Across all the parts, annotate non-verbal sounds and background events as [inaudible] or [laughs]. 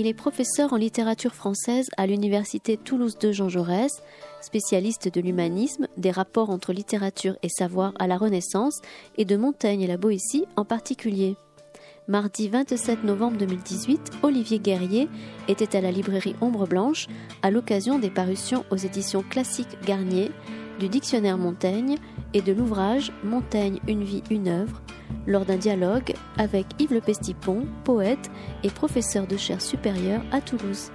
Il est professeur en littérature française à l'Université Toulouse de Jean Jaurès, spécialiste de l'humanisme, des rapports entre littérature et savoir à la Renaissance et de Montaigne et la Boétie en particulier. Mardi 27 novembre 2018, Olivier Guerrier était à la librairie Ombre Blanche à l'occasion des parutions aux éditions classiques Garnier du dictionnaire Montaigne et de l'ouvrage Montaigne, une vie, une œuvre, lors d'un dialogue avec Yves Le Pestipon, poète et professeur de chaire supérieure à Toulouse.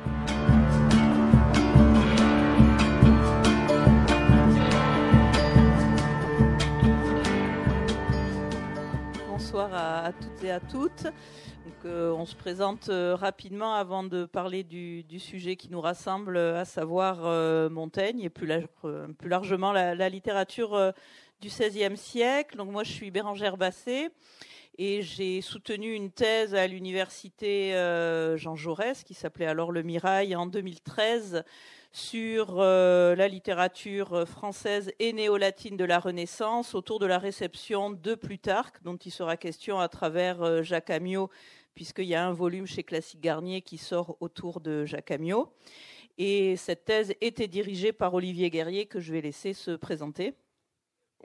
Bonsoir à, toutes et à toutes. Euh, on se présente euh, rapidement avant de parler du, sujet qui nous rassemble, à savoir euh, Montaigne et plus, largement la, littérature du XVIe siècle. Donc moi, je suis Bérangère Basset et j'ai soutenu une thèse à l'université Jean Jaurès qui s'appelait alors le Mirail en 2013 sur la littérature française et néo-latine de la Renaissance autour de la réception de Plutarque, dont il sera question à travers Jacques Amiot puisqu'il y a un volume chez Classique Garnier qui sort autour de Jacques Amiot. Et cette thèse était dirigée par Olivier Guerrier, que je vais laisser se présenter.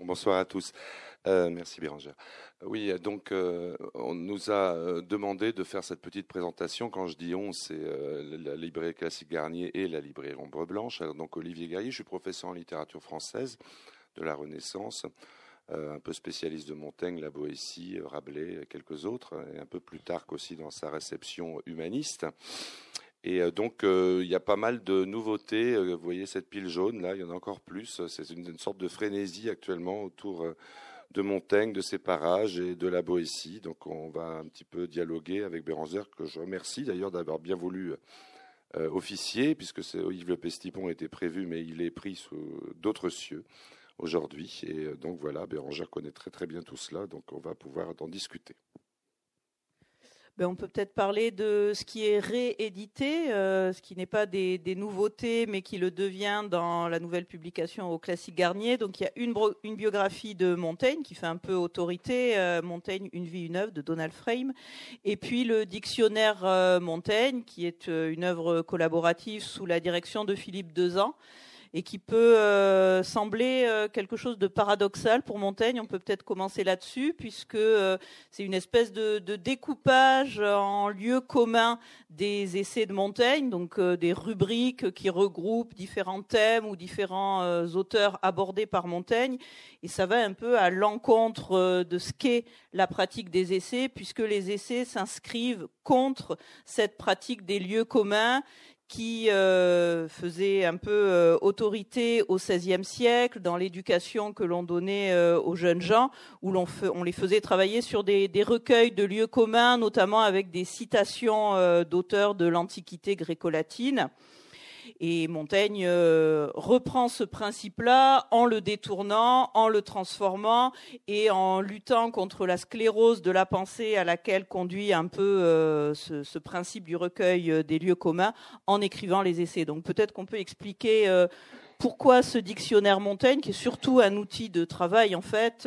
Bonsoir à tous. Euh, merci Bérangère. Oui, donc euh, on nous a euh, demandé de faire cette petite présentation. Quand je dis on, c'est la librairie Classique Garnier et la librairie Ombre Blanche. donc Olivier Guerrier, je suis professeur en littérature française de la Renaissance. Euh, un peu spécialiste de Montaigne, la Boétie, euh, Rabelais, quelques autres, et un peu plus tard qu'aussi dans sa réception humaniste. Et euh, donc, il y a pas mal de nouveautés. Vous voyez cette pile jaune, là, il y en a encore plus. C'est une, sorte de frénésie actuellement autour de Montaigne, de ses parages et de la Boétie. Donc, on va un petit peu dialoguer avec Béranzère, que je remercie d'ailleurs d'avoir bien voulu officier, puisque Yves Le Pestipon était prévu, mais il est pris sous d'autres cieux aujourd'hui. Et euh, donc voilà, Bérangère connaît très très bien tout cela, donc on va pouvoir en discuter. Ben, on peut peut-être parler de ce qui est réédité, euh, ce qui n'est pas des, nouveautés, mais qui le devient dans la nouvelle publication au Classique Garnier. Donc il y a une, biographie de Montaigne qui fait un peu autorité, euh, Montaigne, Une vie, une œuvre de Donald Frame, et puis le dictionnaire Montaigne, qui est une œuvre collaborative sous la direction de Philippe Dezan et qui peut euh, sembler euh, quelque chose de paradoxal pour Montaigne. On peut peut-être commencer là-dessus, puisque euh, c'est une espèce de, découpage en lieux communs des essais de Montaigne, donc des rubriques qui regroupent différents thèmes ou différents auteurs abordés par Montaigne. Et ça va un peu à l'encontre de ce qu'est la pratique des essais, puisque les essais s'inscrivent contre cette pratique des lieux communs qui euh, faisait un peu euh, autorité au XVIe siècle dans l'éducation que l'on donnait euh, aux jeunes gens, où l'on on les faisait travailler sur des, des, recueils de lieux communs, notamment avec des citations d'auteurs de l'Antiquité gréco-latine. Et Montaigne euh, reprend ce principe-là en le détournant, en le transformant et en luttant contre la sclérose de la pensée à laquelle conduit un peu euh, ce, principe du recueil euh, des lieux communs en écrivant les essais. Donc peut-être qu'on peut expliquer pourquoi ce dictionnaire Montaigne, qui est surtout un outil de travail en fait,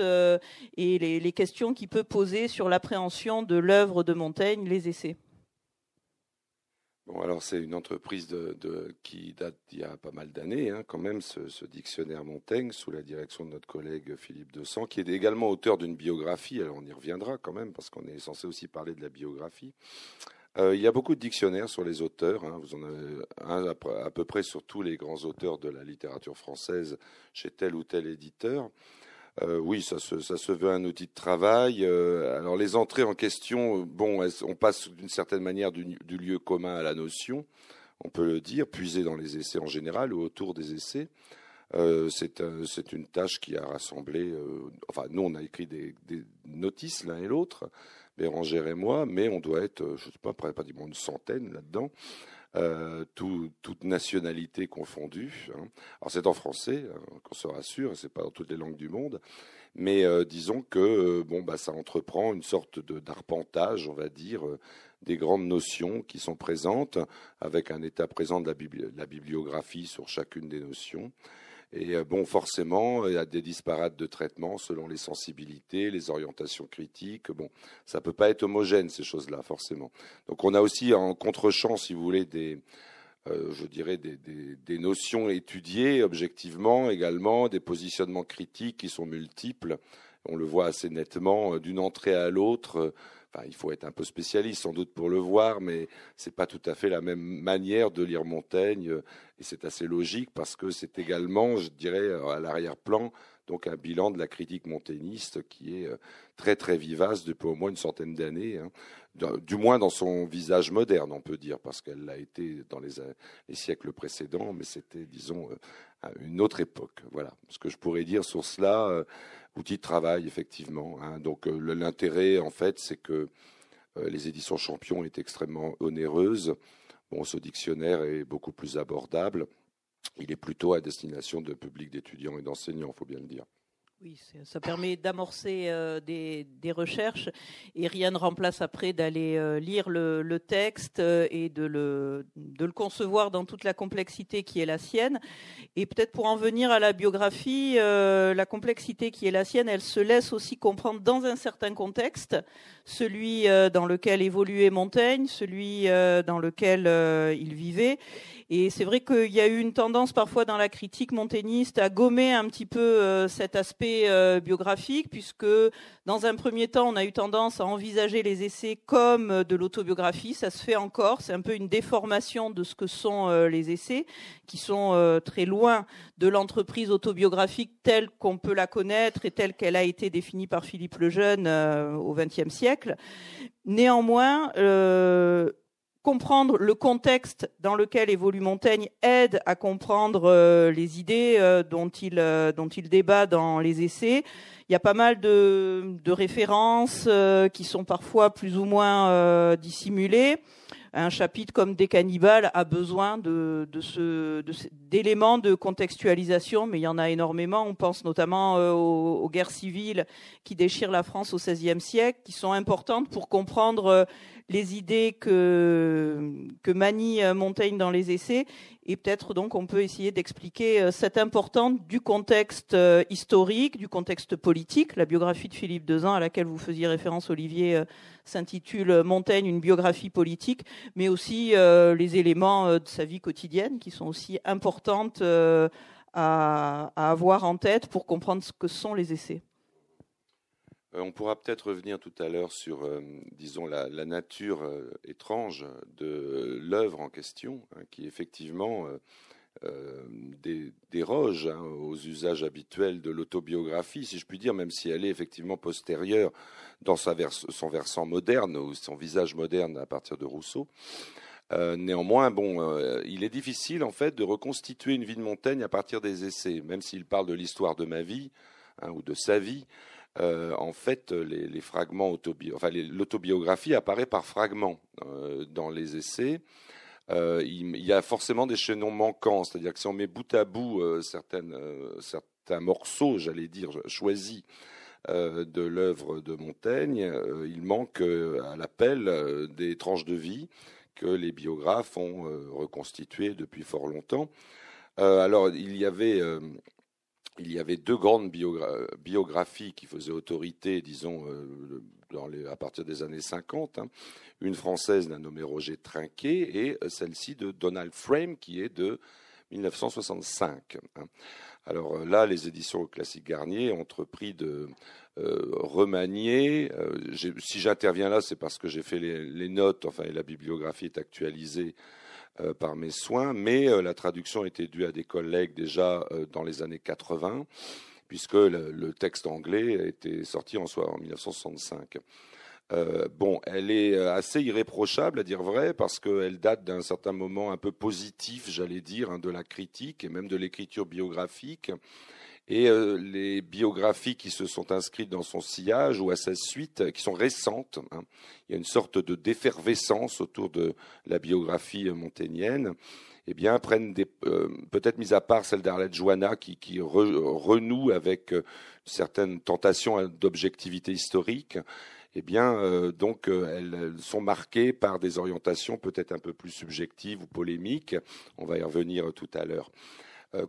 et les, les questions qu'il peut poser sur l'appréhension de l'œuvre de Montaigne, les essais. C'est une entreprise qui date d'il y a pas mal d'années, hein, quand même, ce, dictionnaire Montaigne, sous la direction de notre collègue Philippe Dessant, qui est également auteur d'une biographie. Alors on y reviendra quand même, parce qu'on est censé aussi parler de la biographie. Euh, il y a beaucoup de dictionnaires sur les auteurs. Hein. vous en avez à, peu près sur tous les grands auteurs de la littérature française chez tel ou tel éditeur. Euh, oui, ça se, veut un outil de travail. Euh, alors les entrées en question, bon, on passe d'une certaine manière du, lieu commun à la notion, on peut le dire, puiser dans les essais en général ou autour des essais. Euh, c'est une tâche qui a rassemblé. enfin, nous, on a écrit des, notices l'un et l'autre, Bérangère et moi, mais on doit être, je ne sais pas, pratiquement une centaine là-dedans. Euh, toute nationalité confondue. Hein. Alors c'est en français, hein, qu'on se rassure, c'est pas dans toutes les langues du monde, mais euh, disons que euh, bon bah ça entreprend une sorte d'arpentage, on va dire, des grandes notions qui sont présentes, avec un état présent de la, bibliographie sur chacune des notions. Et euh, bon, forcément, il y a des disparates de traitement selon les sensibilités, les orientations critiques. Bon, ça peut pas être homogène ces choses-là, forcément. Donc, on a aussi en contre-champ, si vous voulez, des, euh, je dirais, des, notions étudiées objectivement également, des positionnements critiques qui sont multiples. On le voit assez nettement euh, d'une entrée à l'autre il faut être un peu spécialiste sans doute pour le voir, mais c'est pas tout à fait la même manière de lire Montaigne, euh, et c'est assez logique parce que c'est également, je dirais, à l'arrière-plan, donc un bilan de la critique montagniste qui est euh, très très vivace depuis au moins une centaine d'années, hein. du moins dans son visage moderne, on peut dire, parce qu'elle l'a été dans les, les, siècles précédents, mais c'était, disons, euh, une autre époque. Voilà ce que je pourrais dire sur cela outil de travail, effectivement. Hein. Donc euh, l'intérêt, en fait, c'est que euh, les éditions Champion est extrêmement onéreuse. Bon, ce dictionnaire est beaucoup plus abordable. Il est plutôt à destination de public d'étudiants et d'enseignants, il faut bien le dire. Oui, ça permet d'amorcer euh, des, recherches et rien ne remplace après d'aller euh, lire le, texte euh, et de le, de le concevoir dans toute la complexité qui est la sienne. Et peut-être pour en venir à la biographie, la complexité qui est la sienne, elle se laisse aussi comprendre dans un certain contexte, celui dans lequel évoluait Montaigne, celui dans lequel il vivait. Et c'est vrai qu'il y a eu une tendance parfois dans la critique montagniste à gommer un petit peu euh, cet aspect euh, biographique, puisque dans un premier temps, on a eu tendance à envisager les essais comme euh, de l'autobiographie. Ça se fait encore. C'est un peu une déformation de ce que sont les essais, qui sont très loin de l'entreprise autobiographique telle qu'on peut la connaître et telle qu'elle a été définie par Philippe Lejeune au XXe siècle. Néanmoins, comprendre le contexte dans lequel évolue Montaigne aide à comprendre euh, les idées euh, dont, il, euh, dont il débat dans les essais. Il y a pas mal de, références qui sont parfois plus ou moins dissimulées. Un chapitre comme Des cannibales a besoin d'éléments de, contextualisation, mais il y en a énormément. On pense notamment aux, guerres civiles qui déchirent la France au XVIe siècle, qui sont importantes pour comprendre les idées que, que manie euh, Montaigne dans les essais. Et peut-être donc on peut essayer d'expliquer euh, cette importance du contexte euh, historique, du contexte politique. La biographie de Philippe Dezan, à laquelle vous faisiez référence, Olivier, s'intitule Montaigne, une biographie politique, mais aussi les éléments de sa vie quotidienne qui sont aussi importantes à, à avoir en tête pour comprendre ce que sont les essais. Euh, on pourra peut-être revenir tout à l'heure sur, euh, disons, la, nature euh, étrange de l'œuvre en question, hein, qui effectivement déroge hein, aux usages habituels de l'autobiographie, si je puis dire, même si elle est effectivement postérieure dans son versant moderne ou son visage moderne à partir de Rousseau. néanmoins, bon, il est difficile en fait de reconstituer une vie de Montaigne à partir des essais, même s'il parle de l'histoire de ma vie hein, ou de sa vie. Euh, en fait, les, fragments l'autobiographie apparaît par fragments euh, dans les essais. Euh, il, y a forcément des chaînons manquants, c'est-à-dire que si on met bout à bout certains morceaux, j'allais dire, choisis de l'œuvre de Montaigne, il manque à l'appel des tranches de vie que les biographes ont reconstituées depuis fort longtemps. alors, il y avait il y avait deux grandes biographies qui faisaient autorité, disons, euh, à partir des années 50. Hein. Une française d'un nommé Roger Trinquet et euh, celle-ci de Donald Frame qui est de 1965. Hein. Alors euh, là, les éditions Classique Garnier ont entrepris de remanier. si j'interviens là, c'est parce que j'ai fait les, notes, enfin, et la bibliographie est actualisée par mes soins, mais euh, la traduction était due à des collègues déjà euh, dans les années 80, puisque le, texte anglais était sorti en, en 1965. bon, elle est assez irréprochable, à dire vrai, parce qu'elle date d'un certain moment un peu positif, j'allais dire, hein, de la critique et même de l'écriture biographique et euh, les biographies qui se sont inscrites dans son sillage ou à sa suite, euh, qui sont récentes. Hein. Il y a une sorte de d'effervescence autour de la biographie montaignienne. Eh bien, prennent des, euh, peut-être mis à part celle d'Arlette Joanna qui renoue avec certaines tentations d'objectivité historique. Eh bien, donc, elles sont marquées par des orientations peut-être un peu plus subjectives ou polémiques. On va y revenir tout à l'heure.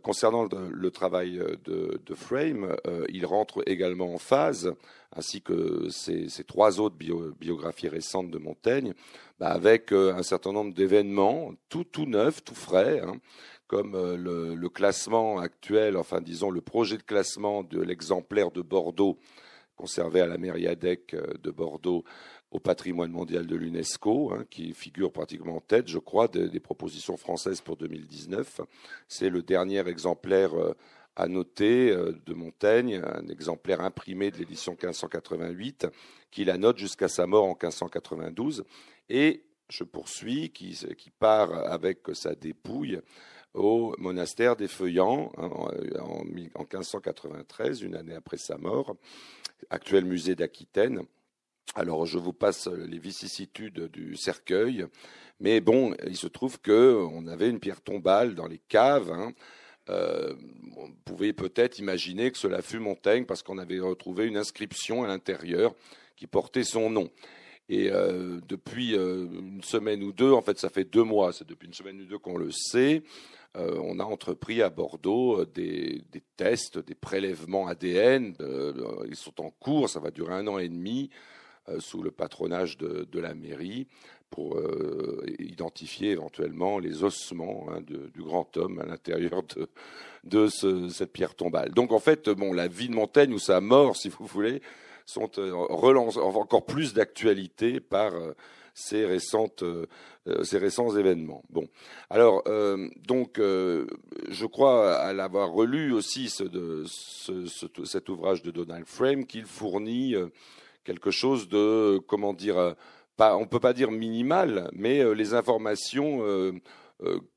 Concernant le, travail de, Frame, il rentre également en phase, ainsi que ces, trois autres biographies récentes de Montaigne, bah, avec un certain nombre d'événements, tout, tout tout frais, hein, comme le, le, classement actuel, enfin disons le projet de classement de l'exemplaire de Bordeaux conservé à la Mériadec de Bordeaux au patrimoine mondial de l'UNESCO, hein, qui figure pratiquement en tête, je crois, des, propositions françaises pour 2019. C'est le dernier exemplaire euh, à noter euh, de Montaigne, un exemplaire imprimé de l'édition 1588, qui la note jusqu'à sa mort en 1592. Et je poursuis, qui, part avec sa dépouille au monastère des Feuillants hein, en, en 1593, une année après sa mort, actuel musée d'Aquitaine. Alors, je vous passe les vicissitudes du cercueil, mais bon, il se trouve qu'on avait une pierre tombale dans les caves. Hein. Euh, on pouvait peut-être imaginer que cela fut Montaigne parce qu'on avait retrouvé une inscription à l'intérieur qui portait son nom. Et euh, depuis euh, une semaine ou deux, en fait, ça fait deux mois, c'est depuis une semaine ou deux qu'on le sait, on a entrepris à Bordeaux des, tests, des prélèvements ADN. ils sont en cours, ça va durer un an et demi. Euh, sous le patronage de, la mairie pour euh, identifier éventuellement les ossements hein, du grand homme à l'intérieur de, cette pierre tombale. Donc en fait, bon, la vie de Montaigne ou sa mort, [laughs] si vous voulez, sont euh, encore plus d'actualité par ces, récentes, ces récents événements. Bon, alors donc je crois à l'avoir relu aussi cet ouvrage de Donald Frame qu'il fournit quelque chose de, comment dire, euh, pas, on peut pas dire minimal, mais euh, les informations euh,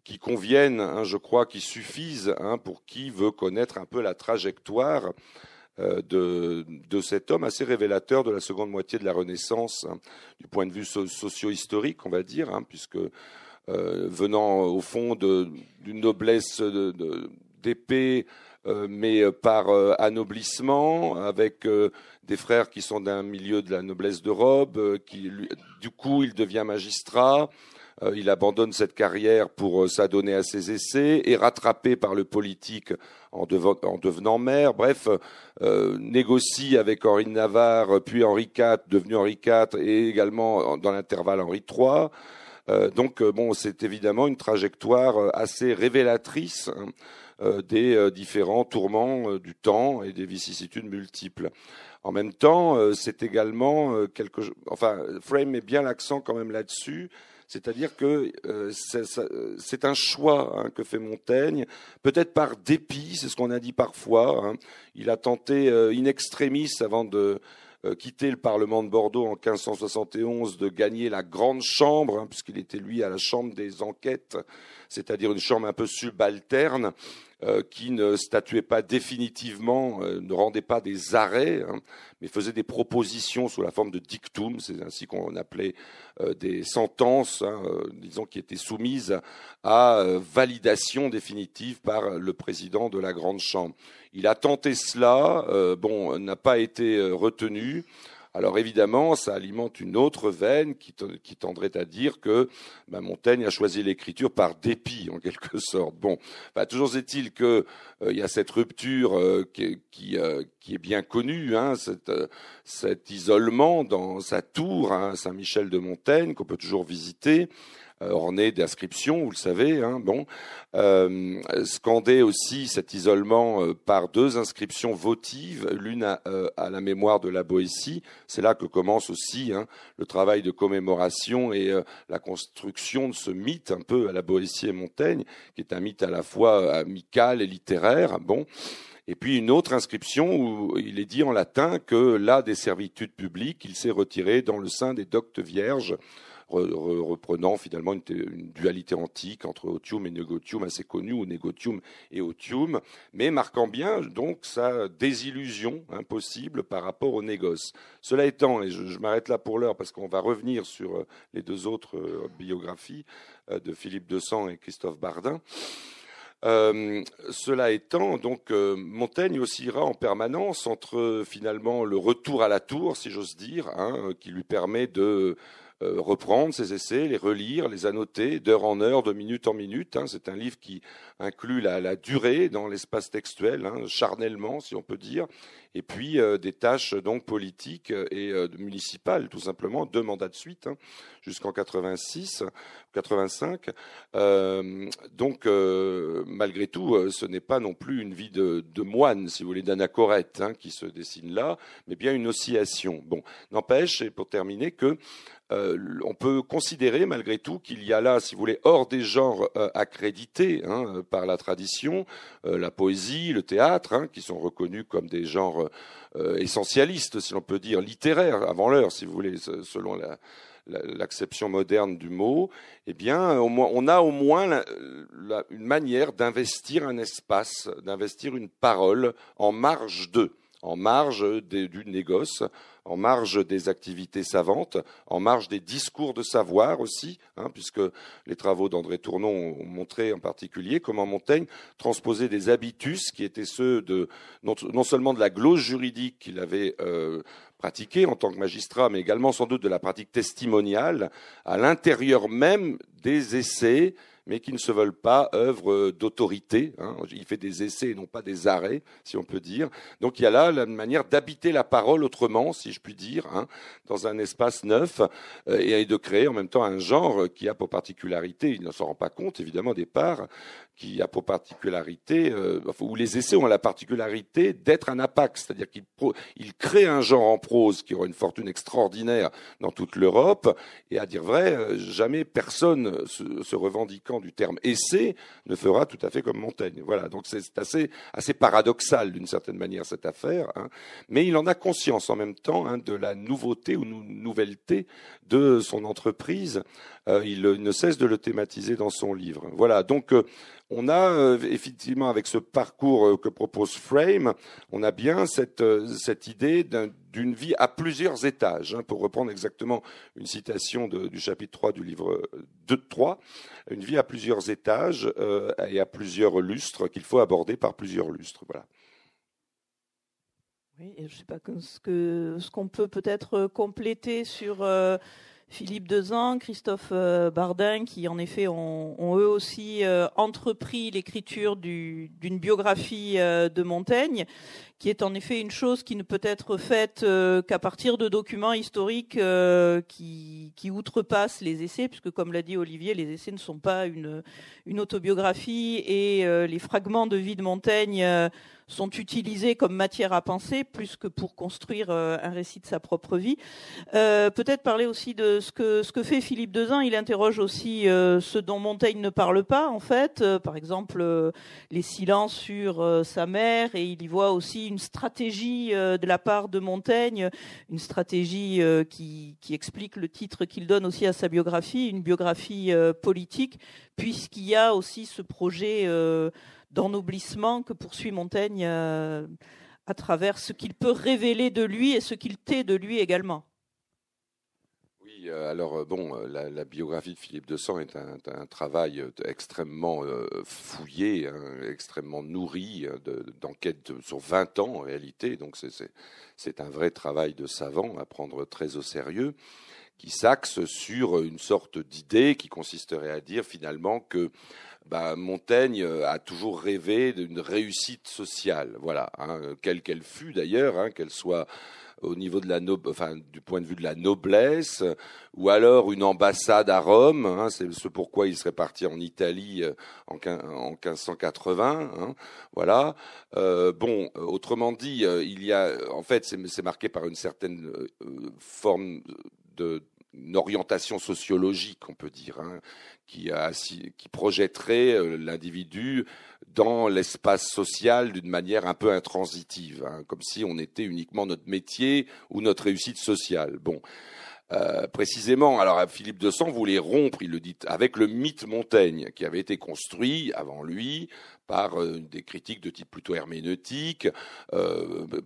qui conviennent, hein, je crois, qui suffisent hein, pour qui veut connaître un peu la trajectoire de, de, cet homme assez révélateur de la seconde moitié de la Renaissance, hein, du point de vue socio-historique, on va dire, puisque venant au fond d'une noblesse d'épée, mais par anoblissement, avec des frères qui sont d'un milieu de la noblesse de robe, euh, qui, du coup, il devient magistrat. Euh, il abandonne cette carrière pour euh, s'adonner à ses essais, est rattrapé par le politique en, devenant maire. Bref, négocie avec Henri de Navarre, puis Henri IV, devenu Henri IV, et également dans l'intervalle Henri III. donc, bon, c'est évidemment une trajectoire assez révélatrice hein, des différents tourments du temps et des vicissitudes multiples. En même temps, euh, c'est également euh, quelque Enfin, Frame met bien l'accent quand même là-dessus. C'est-à-dire que euh, c'est un choix hein, que fait Montaigne, peut-être par dépit, c'est ce qu'on a dit parfois. Hein. Il a tenté in extremis avant de quitter le Parlement de Bordeaux en 1571 de gagner la grande chambre, hein, puisqu'il était lui à la chambre des enquêtes, c'est-à-dire une chambre un peu subalterne. Euh, qui ne statuait pas définitivement, euh, ne rendait pas des arrêts, hein, mais faisait des propositions sous la forme de dictum, c'est ainsi qu'on appelait euh, des sentences, hein, disons, qui étaient soumises à validation définitive par le président de la Grande Chambre. Il a tenté cela, bon, n'a pas été retenu. Alors évidemment, ça alimente une autre veine qui, tendrait à dire que ben, Montaigne a choisi l'écriture par dépit, en quelque [laughs] sorte. Bon, toujours est-il qu'il euh, y a cette rupture euh, qui, euh, qui, est bien connue, hein, cet isolement dans sa tour, hein, Saint-Michel de Montaigne, qu'on peut toujours visiter. Euh, orné d'inscriptions, vous le savez. Hein, bon, euh, scandé aussi cet isolement euh, par deux inscriptions votives, l'une à, la mémoire de la Boétie. C'est là que commence aussi hein, le travail de commémoration et la construction de ce mythe un peu à la Boétie et Montaigne, qui est un mythe à la fois amical et littéraire. Bon. Et puis une autre inscription où il est dit en latin que là des servitudes publiques, il s'est retiré dans le sein des doctes vierges reprenant finalement une, dualité antique entre otium et negotium assez connue, ou negotium et otium, mais marquant bien donc sa désillusion impossible par rapport au négoce. Cela étant, et je, m'arrête là pour l'heure parce qu'on va revenir sur euh, les deux autres euh, biographies euh, de Philippe Sang et Christophe Bardin. cela étant, donc Montaigne oscillera en permanence entre finalement le retour à la tour, si j'ose dire, hein, qui lui permet de reprendre ces essais, les relire, les annoter d'heure en heure, de minute en minute. Hein. C'est un livre qui inclut la, durée dans l'espace textuel, hein, charnellement, si on peut dire, et puis euh, des tâches donc politiques et euh, municipales, tout simplement, deux mandats de suite hein, jusqu'en 86, 85. donc, malgré tout, ce n'est pas non plus une vie de, moine, si vous voulez, d'anachorète qui se dessine là, mais bien une oscillation. Bon, n'empêche, et pour terminer, que euh, on peut considérer malgré tout qu'il y a là, si vous voulez, hors des genres euh, accrédités hein, par la tradition, euh, la poésie, le théâtre, hein, qui sont reconnus comme des genres essentialistes, si l'on peut dire, littéraires avant l'heure, si vous voulez, selon l'acception moderne du mot, eh bien, on a au moins une manière d'investir un espace, d'investir une parole en marge d'eux en marge du négoce, en marge des activités savantes, en marge des discours de savoir aussi, hein, puisque les travaux d'André Tournon ont montré en particulier comment Montaigne transposait des habitus qui étaient ceux de non, seulement de la glose juridique qu'il avait euh, pratiquée en tant que magistrat, mais également sans doute de la pratique testimoniale à l'intérieur même des essais mais qui ne se veulent pas œuvres d'autorité. Hein. Il fait des essais et non pas des arrêts, si on peut dire. Donc il y a là la manière d'habiter la parole autrement, si je puis dire, hein, dans un espace neuf, euh, et de créer en même temps un genre qui a pour particularité, il ne s'en rend pas compte évidemment au départ, qui a pour particularité, euh, où les essais ont la particularité d'être un apax, c'est-à-dire qu'il il crée un genre en prose qui aura une fortune extraordinaire dans toute l'Europe, et à dire vrai, euh, jamais personne se, se, revendiquant du terme essai ne fera tout à fait comme Montaigne. Voilà, donc c'est assez, assez paradoxal d'une certaine manière cette affaire, hein. mais il en a conscience en même temps hein, de la nouveauté ou nouvelleté de son entreprise. Euh, il, ne cesse de le thématiser dans son livre. Voilà, donc euh, on a euh, effectivement avec ce parcours que propose Frame, on a bien cette, cette idée d'une vie à plusieurs étages, hein, pour reprendre exactement une citation du chapitre 3 du livre 2 3, une vie à plusieurs étages et à plusieurs lustres qu'il faut aborder par plusieurs lustres. Voilà. Oui, je ne sais pas ce qu'on ce qu'on peut peut-être compléter sur Philippe Dezan, Christophe euh, Bardin, qui en effet ont, eux aussi euh, entrepris l'écriture d'une biographie euh, de Montaigne, qui est en effet une chose qui ne peut être faite qu'à partir de documents historiques qui, outrepassent les essais, puisque comme l'a dit Olivier, les essais ne sont pas une autobiographie et les fragments de vie de Montaigne sont utilisés comme matière à penser plus que pour construire euh, un récit de sa propre vie. Euh, peut-être parler aussi de ce que, ce que fait Philippe Dezin. Il interroge aussi euh, ce dont Montaigne ne parle pas, en fait. par exemple, les silences sur sa mère. Et il y voit aussi une stratégie de la part de Montaigne, une stratégie qui, qui explique le titre qu'il donne aussi à sa biographie, une biographie politique, puisqu'il y a aussi ce projet d'ennoblissement que poursuit Montaigne euh, à travers ce qu'il peut révéler de lui et ce qu'il tait de lui également. Oui, euh, alors euh, bon, la, biographie de Philippe de Sang est un, travail extrêmement fouillé, hein, extrêmement nourri d'enquête sur 20 ans en réalité, donc c'est un vrai travail de savant à prendre très au sérieux qui s'axe sur une sorte d'idée qui consisterait à dire finalement que bah, Montaigne euh, a toujours rêvé d'une réussite sociale, voilà, hein, quelle qu'elle fût d'ailleurs, hein, qu'elle soit au niveau de la enfin, du point de vue de la noblesse, ou alors une ambassade à Rome, hein, c'est ce pourquoi il serait parti en Italie euh, en, en 1580, hein, voilà. Euh, bon, autrement dit, il y a, en fait, c'est marqué par une certaine forme de une orientation sociologique, on peut dire, hein, qui, projetterait euh, l'individu dans l'espace social d'une manière un peu intransitive, hein, comme si on était uniquement notre métier ou notre réussite sociale. Bon. Euh, précisément, alors Philippe de Sang voulait rompre, il le dit, avec le mythe Montaigne qui avait été construit avant lui par des critiques de type plutôt herméneutique.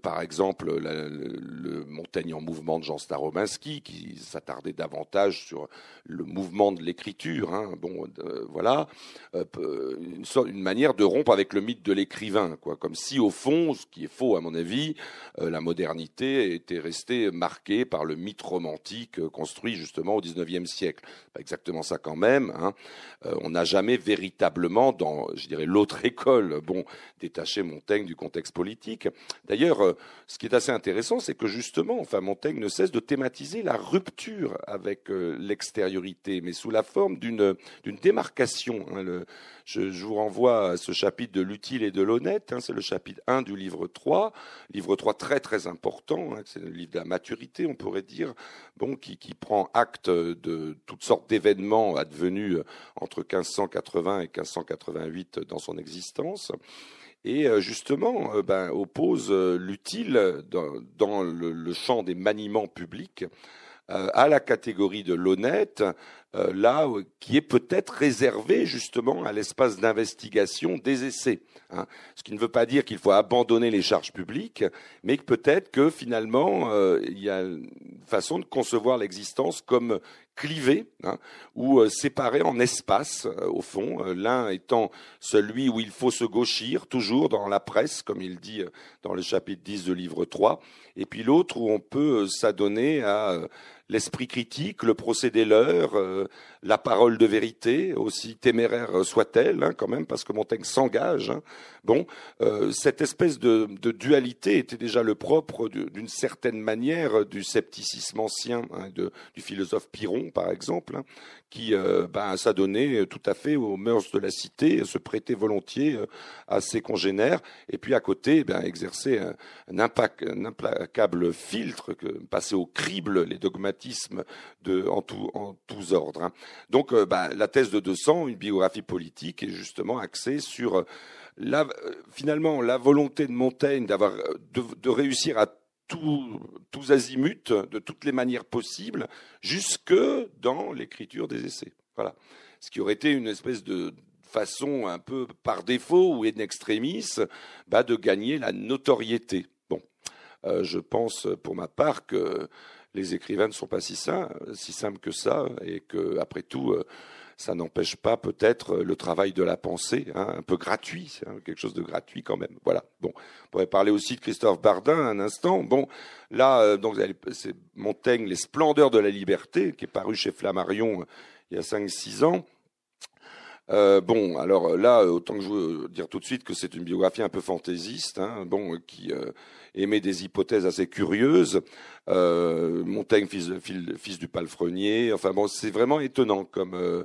par exemple, le, Montaigne en mouvement de Jean Starobinsky, qui s'attardait davantage sur le mouvement de l'écriture. Hein. Bon, voilà, une, une, manière de rompre avec le mythe de l'écrivain, quoi. Comme si, au fond, ce qui est faux à mon avis, la modernité était restée marquée par le mythe romantique construit justement au XIXe siècle. Pas exactement ça quand même. Hein. Euh, on n'a jamais véritablement, dans, je dirais, l'autre école, bon, détaché Montaigne du contexte politique. D'ailleurs, euh, ce qui est assez intéressant, c'est que justement, enfin, Montaigne ne cesse de thématiser la rupture avec euh, l'extériorité, mais sous la forme d'une démarcation. Hein. Je, vous renvoie à ce chapitre de l'utile et de l'honnête. Hein, c'est le chapitre 1 du livre 3. Livre 3 très très important. Hein, c'est le livre de la maturité, on pourrait dire, bon, qui, qui prend acte de toutes sortes d'événements advenus entre 1580 et 1588 dans son existence et euh, justement euh, ben, oppose euh, l'utile dans, le, champ des maniements publics à la catégorie de l'honnête, là qui est peut-être réservé justement à l'espace d'investigation des essais. Hein. Ce qui ne veut pas dire qu'il faut abandonner les charges publiques, mais peut-être que finalement il y a une façon de concevoir l'existence comme clivés hein, ou euh, séparés en espaces, euh, au fond, euh, l'un étant celui où il faut se gauchir, toujours dans la presse, comme il dit dans le chapitre 10 de livre 3, et puis l'autre où on peut s'adonner à l'esprit critique, le procédé leur, la parole de vérité, aussi téméraire soit-elle, hein, quand même, parce que Montaigne s'engage. Hein. Bon, cette espèce de, dualité était déjà le propre d'une certaine manière du scepticisme ancien de, du philosophe Pyrrhon, par exemple, hein, qui euh, ben, s'adonnait tout à fait aux mœurs de la cité, se prêtait volontiers euh, à ses congénères, et puis à côté, ben, exercer un, un, implacable filtre, que, passer au crible les en, tout, en tous ordres. Hein. Donc euh, ben, la thèse de 200, une biographie politique, est justement axée sur la, finalement la volonté de Montaigne d'avoir de, réussir à tous azimuts, de toutes les manières possibles, jusque dans l'écriture des essais. Voilà. Ce qui aurait été une espèce de façon un peu par défaut ou in extremis bah, de gagner la notoriété. Bon, euh, je pense pour ma part que les écrivains ne sont pas si simples, si simples que ça, et que après tout, euh, ça n'empêche pas peut-être le travail de la pensée, hein, un peu gratuit, hein, quelque chose de gratuit quand même. Voilà. Bon, on pourrait parler aussi de Christophe Bardin un instant. Bon, là, euh, donc c'est Montaigne, Les Splendeurs de la Liberté, qui est paru chez Flammarion euh, il y a 5-6 ans. Euh, bon, alors là, autant que je veux dire tout de suite que c'est une biographie un peu fantaisiste, hein, bon, qui émet des hypothèses assez curieuses. Euh, Montaigne, fils, fils, du palefrenier. Enfin bon, c'est vraiment étonnant comme. Euh,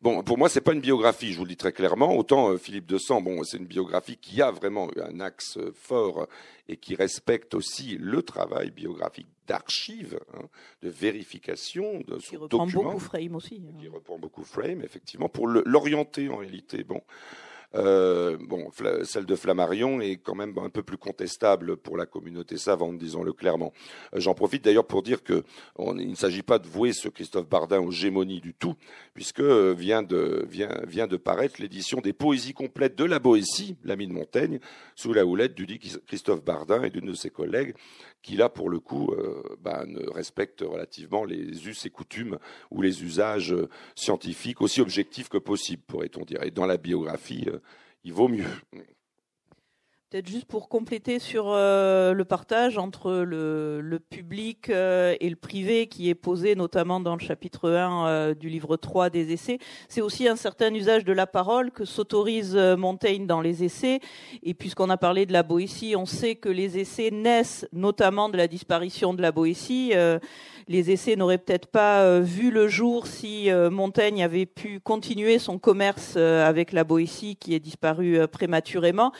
bon, pour moi, c'est pas une biographie, je vous le dis très clairement. Autant euh, Philippe de Sang, bon, c'est une biographie qui a vraiment un axe fort et qui respecte aussi le travail biographique d'archives, hein, de vérification de qui reprend beaucoup Frame aussi. Hein. Qui reprend beaucoup Frame, effectivement, pour l'orienter en réalité. Bon. Euh, bon, celle de Flammarion est quand même un peu plus contestable pour la communauté savante, disons-le clairement. Euh, j'en profite d'ailleurs pour dire que il ne s'agit pas de vouer ce Christophe Bardin aux gémonies du tout, puisque vient de, vient de paraître l'édition des poésies complètes de la Boétie, l'ami de Montaigne, sous la houlette du dit Christophe Bardin et d'une de ses collègues, qui là, pour le coup, euh, bah, ne respecte relativement les us et coutumes ou les usages scientifiques aussi objectifs que possible, pourrait-on dire. Et dans la biographie, euh, il vaut mieux. Peut-être juste pour compléter sur euh, le partage entre le, public euh, et le privé qui est posé notamment dans le chapitre 1 euh, du livre 3 des essais, c'est aussi un certain usage de la parole que s'autorise Montaigne dans les essais. Et puisqu'on a parlé de la Boétie, on sait que les essais naissent notamment de la disparition de la Boétie les essais n'auraient peut-être pas vu le jour si Montaigne avait pu continuer son commerce avec la Boétie qui est disparue prématurément.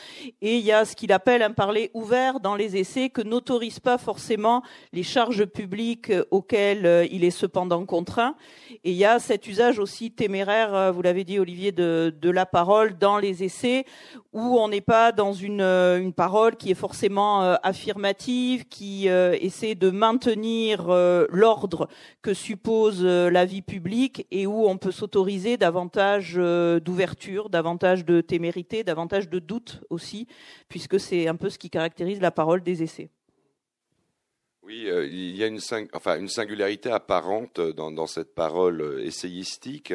Et il y a a ce qu'il appelle un parler ouvert dans les essais que n'autorise pas forcément les charges publiques auxquelles euh, il est cependant contraint. Et il y a cet usage aussi téméraire, euh, vous l'avez dit Olivier, de, de, la parole dans les essais où on n'est pas dans une, euh, une, parole qui est forcément affirmative, qui essaie de maintenir l'ordre que suppose la vie publique et où on peut s'autoriser davantage d'ouverture, davantage de témérité, davantage de doute aussi, puisque c'est un peu ce qui caractérise la parole des essais. Oui, euh, il y a une, singularité apparente dans, cette parole essayistique.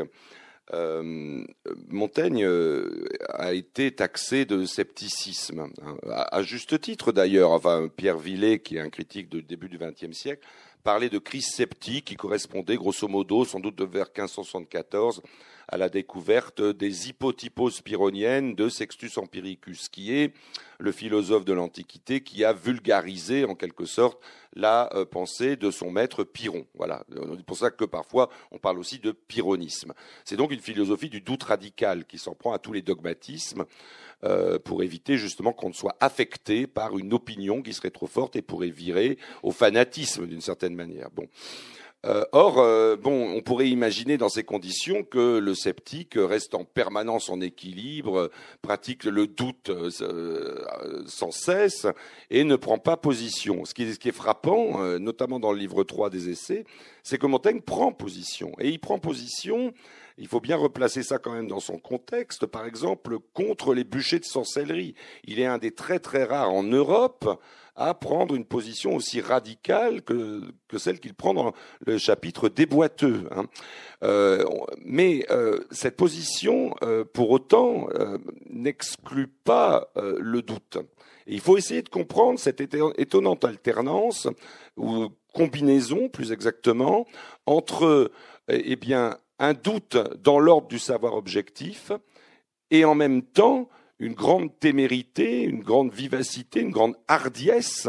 Euh, Montaigne euh, a été taxé de scepticisme, hein, à, juste titre d'ailleurs. Pierre Villet, qui est un critique du début du XXe siècle, parlait de crise sceptique qui correspondait grosso modo, sans doute vers 1574, à la découverte des hypotypos pyrrhoniennes de Sextus Empiricus, qui est le philosophe de l'Antiquité qui a vulgarisé en quelque sorte la euh, pensée de son maître Pyrrhon. Voilà. C'est pour ça que parfois on parle aussi de pyrrhonisme. C'est donc une philosophie du doute radical qui s'en prend à tous les dogmatismes euh, pour éviter justement qu'on ne soit affecté par une opinion qui serait trop forte et pourrait virer au fanatisme d'une certaine manière. Bon. Euh, or, euh, bon, on pourrait imaginer dans ces conditions que le sceptique reste en permanence en équilibre, pratique le doute euh, sans cesse et ne prend pas position. Ce qui est, frappant, notamment dans le livre 3 des essais, c'est que Montaigne prend position. Et il prend position il faut bien replacer ça quand même dans son contexte, par exemple, contre les bûchers de sorcellerie. Il est un des très très rares en Europe à prendre une position aussi radicale que, celle qu'il prend dans le chapitre déboiteux. Hein. Euh, mais euh, cette position, euh, pour autant, n'exclut pas le doute. Il faut essayer de comprendre cette étonnante alternance ou combinaison, plus exactement, entre eh bien un doute dans l'ordre du savoir objectif et en même temps une grande témérité, une grande vivacité, une grande hardiesse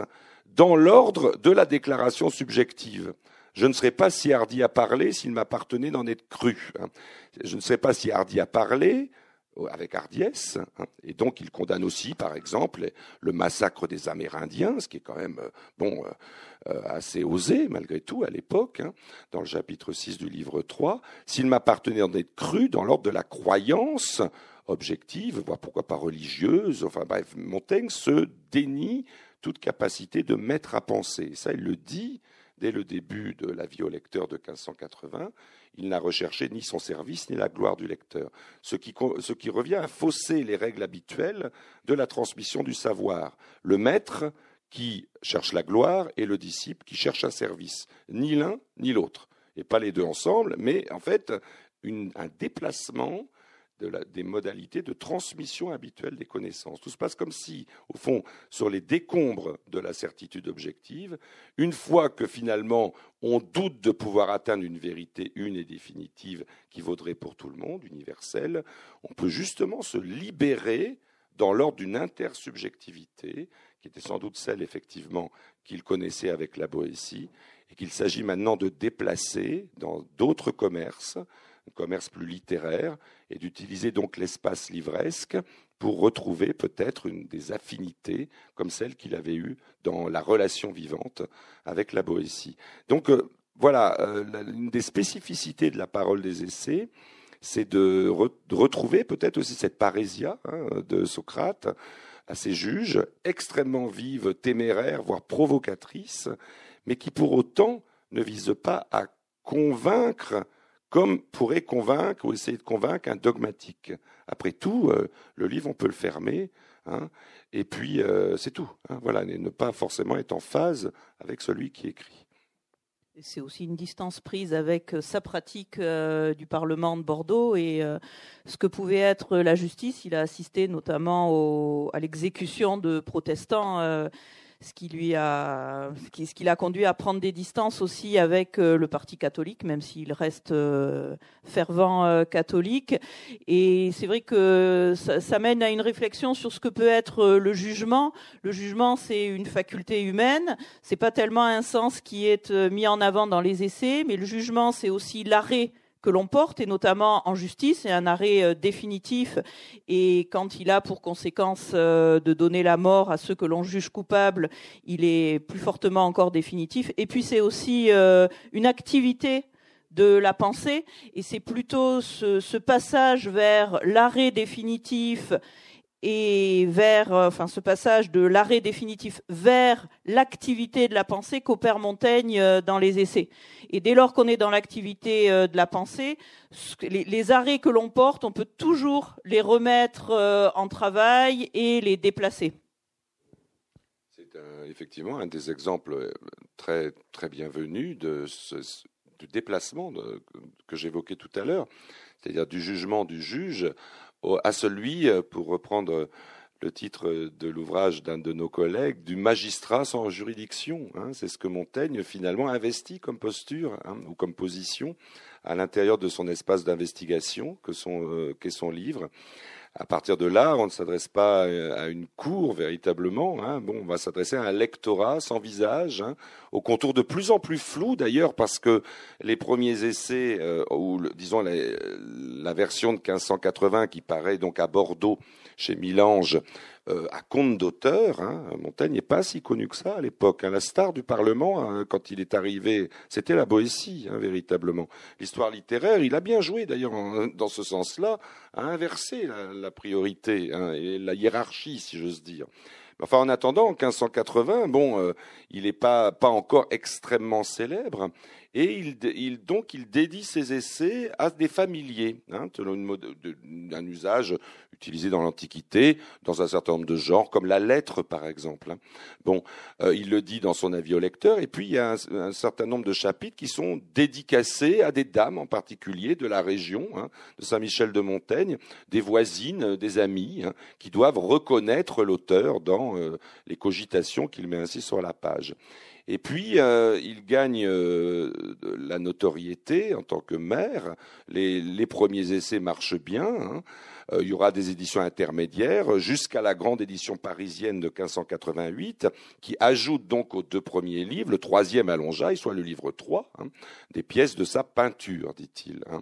dans l'ordre de la déclaration subjective. Je ne serais pas si hardi à parler s'il m'appartenait d'en être cru. Hein. Je ne serais pas si hardi à parler euh, avec hardiesse. Hein. Et donc il condamne aussi, par exemple, le massacre des Amérindiens, ce qui est quand même euh, euh, assez osé malgré tout à l'époque, hein, dans le chapitre 6 du livre 3, s'il m'appartenait d'en être cru dans l'ordre de la croyance objective, voire pourquoi pas religieuse. Enfin Montaigne se dénie toute capacité de mettre à penser. Ça, il le dit dès le début de la vie au lecteur de 1580. Il n'a recherché ni son service ni la gloire du lecteur, ce qui, ce qui revient à fausser les règles habituelles de la transmission du savoir. Le maître qui cherche la gloire et le disciple qui cherche un service. Ni l'un ni l'autre. Et pas les deux ensemble, mais en fait un déplacement des modalités de transmission habituelle des connaissances. Tout se passe comme si, au fond, sur les décombres de la certitude objective, une fois que finalement on doute de pouvoir atteindre une vérité une et définitive qui vaudrait pour tout le monde, universelle, on peut justement se libérer dans l'ordre d'une intersubjectivité, qui était sans doute celle effectivement qu'il connaissait avec la Boétie, et qu'il s'agit maintenant de déplacer dans d'autres commerces, un commerce plus littéraire, et d'utiliser donc l'espace livresque pour retrouver peut-être une des affinités comme celle qu'il avait eue dans la relation vivante avec la Boétie. Donc euh, voilà, euh, une des spécificités de la parole des essais, c'est de, retrouver peut-être aussi cette parésia hein, de Socrate à ses juges, extrêmement vive, téméraire, voire provocatrice, mais qui pour autant ne vise pas à convaincre comme pourrait convaincre ou essayer de convaincre un dogmatique. Après tout, euh, le livre, on peut le fermer, hein, et puis euh, c'est tout. Hein, voilà, et ne pas forcément être en phase avec celui qui écrit. C'est aussi une distance prise avec euh, sa pratique du Parlement de Bordeaux et ce que pouvait être la justice. Il a assisté notamment à l'exécution de protestants ce qui lui a, ce qui, l'a conduit à prendre des distances aussi avec euh, le Parti catholique, même s'il reste euh, fervent euh, catholique. Et c'est vrai que ça, mène à une réflexion sur ce que peut être le jugement. Le jugement, c'est une faculté humaine. C'est pas tellement un sens qui est mis en avant dans les essais, mais le jugement, c'est aussi l'arrêt que l'on porte, et notamment en justice, c'est un arrêt définitif, et quand il a pour conséquence de donner la mort à ceux que l'on juge coupables, il est plus fortement encore définitif. Et puis c'est aussi une activité de la pensée, et c'est plutôt ce, passage vers l'arrêt définitif et vers, euh, enfin, ce passage de l'arrêt définitif vers l'activité de la pensée qu'opère Montaigne euh, dans les essais. Et dès lors qu'on est dans l'activité euh, de la pensée, les, arrêts que l'on porte, on peut toujours les remettre en travail et les déplacer. C'est effectivement un des exemples très, très bienvenus de du déplacement que j'évoquais tout à l'heure, c'est-à-dire du jugement du juge à celui, euh, pour reprendre le titre de l'ouvrage d'un de nos collègues, du magistrat sans juridiction. Hein. C'est ce que Montaigne finalement investit comme posture hein, ou comme position à l'intérieur de son espace d'investigation euh, qu'est son livre à partir de là, on ne s'adresse pas euh, à une cour véritablement. Hein. Bon, on va s'adresser à un lectorat sans visage, hein, au contour de plus en plus flou d'ailleurs, parce que les premiers essais, euh, ou disons la, la, version de 1580 qui paraît donc à Bordeaux chez Milange, euh, à compte d'auteur. Hein. Montaigne n'est pas si connu que ça à l'époque. Hein. La star du Parlement, hein, quand il est arrivé, c'était la Boétie, véritablement. L'histoire littéraire, il a bien joué d'ailleurs dans ce sens-là, à inverser la, priorité et la hiérarchie, si j'ose dire. Enfin, en attendant, en 1580, bon, euh, il n'est pas, pas encore extrêmement célèbre, et il, donc il dédie ses essais à des familiers, hein, un usage utilisé dans l'Antiquité, dans un certain nombre de genres, comme la lettre par exemple. Hein. Bon, euh, il le dit dans son avis au lecteur, et puis il y a un, certain nombre de chapitres qui sont dédicacés à des dames en particulier de la région hein, de Saint-Michel de Montaigne, des voisines, des amis, hein, qui doivent reconnaître l'auteur dans euh, les cogitations qu'il met ainsi sur la page. Et puis, euh, il gagne euh, la notoriété en tant que maire. Les, les premiers essais marchent bien. Hein. Euh, il y aura des éditions intermédiaires jusqu'à la grande édition parisienne de 1588, qui ajoute donc aux deux premiers livres, le troisième à Longeaille, soit le livre 3, hein, des pièces de sa peinture, dit-il. Hein.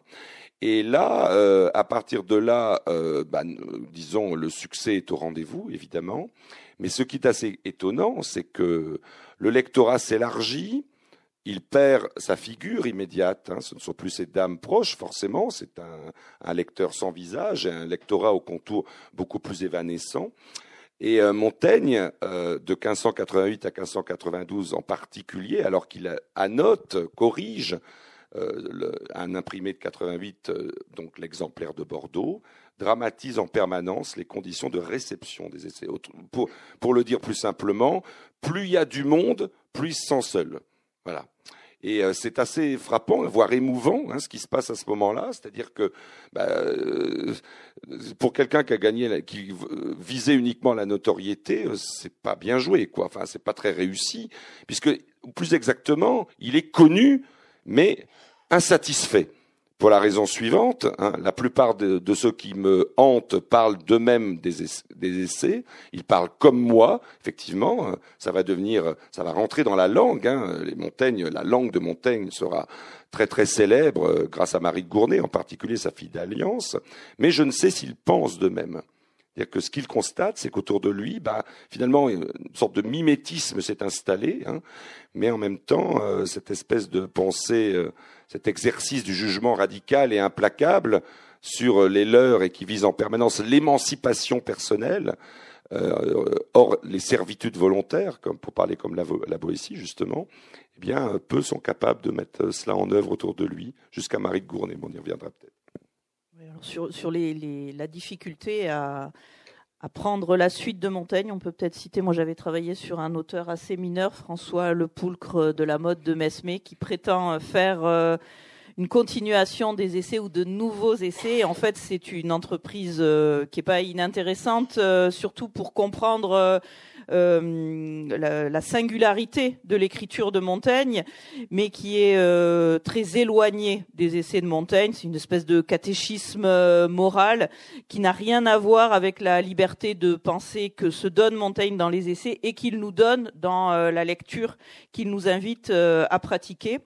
Et là, euh, à partir de là, euh, bah, disons, le succès est au rendez-vous, évidemment. Mais ce qui est assez étonnant, c'est que le lectorat s'élargit, il perd sa figure immédiate. Hein. Ce ne sont plus ses dames proches, forcément. C'est un, lecteur sans visage, un lectorat au contour beaucoup plus évanescent. Et euh, Montaigne, euh, de 1588 à 1592 en particulier, alors qu'il annote, corrige euh, un imprimé de 88, donc l'exemplaire de Bordeaux, dramatise en permanence les conditions de réception des essais. Pour, le dire plus simplement, plus il y a du monde, plus il se sent seul. Voilà. Et euh, c'est assez frappant, voire émouvant, hein, ce qui se passe à ce moment-là. C'est-à-dire que bah, euh, pour quelqu'un qui a gagné, qui visait uniquement la notoriété, euh, c'est pas bien joué, quoi. Enfin, c'est pas très réussi, puisque plus exactement, il est connu, mais insatisfait pour la raison suivante, hein, la plupart de, ceux qui me hantent parlent d'eux-mêmes des, essais, ils parlent comme moi, effectivement, ça va devenir, ça va rentrer dans la langue, hein, les Montaigne, la langue de Montaigne sera très très célèbre euh, grâce à Marie Gournay, en particulier sa fille d'Alliance, mais je ne sais s'ils pensent d'eux-mêmes. C'est-à-dire que ce qu'il constate, c'est qu'autour de lui, bah, finalement, une sorte de mimétisme s'est installé, mais en même temps, euh, cette espèce de pensée euh, cet exercice du jugement radical et implacable sur les leurs et qui vise en permanence l'émancipation personnelle, euh, or les servitudes volontaires, comme pour parler comme la, la Boétie justement, eh bien peu sont capables de mettre cela en œuvre autour de lui, jusqu'à Marie de Gournay, on y reviendra peut-être. Sur, la difficulté à, prendre la suite de Montaigne. On peut peut-être citer, moi j'avais travaillé sur un auteur assez mineur, François Le Poulcre de la mode de Mesmé, qui prétend faire euh, une continuation des essais ou de nouveaux essais. En fait, c'est une entreprise euh, qui est pas inintéressante, euh, surtout pour comprendre euh, la, la, singularité de l'écriture de Montaigne, mais qui est euh, très éloignée des essais de Montaigne. C'est une espèce de catéchisme euh, moral qui n'a rien à voir avec la liberté de penser que se donne Montaigne dans les essais et qu'il nous donne dans la lecture qu'il nous invite à pratiquer.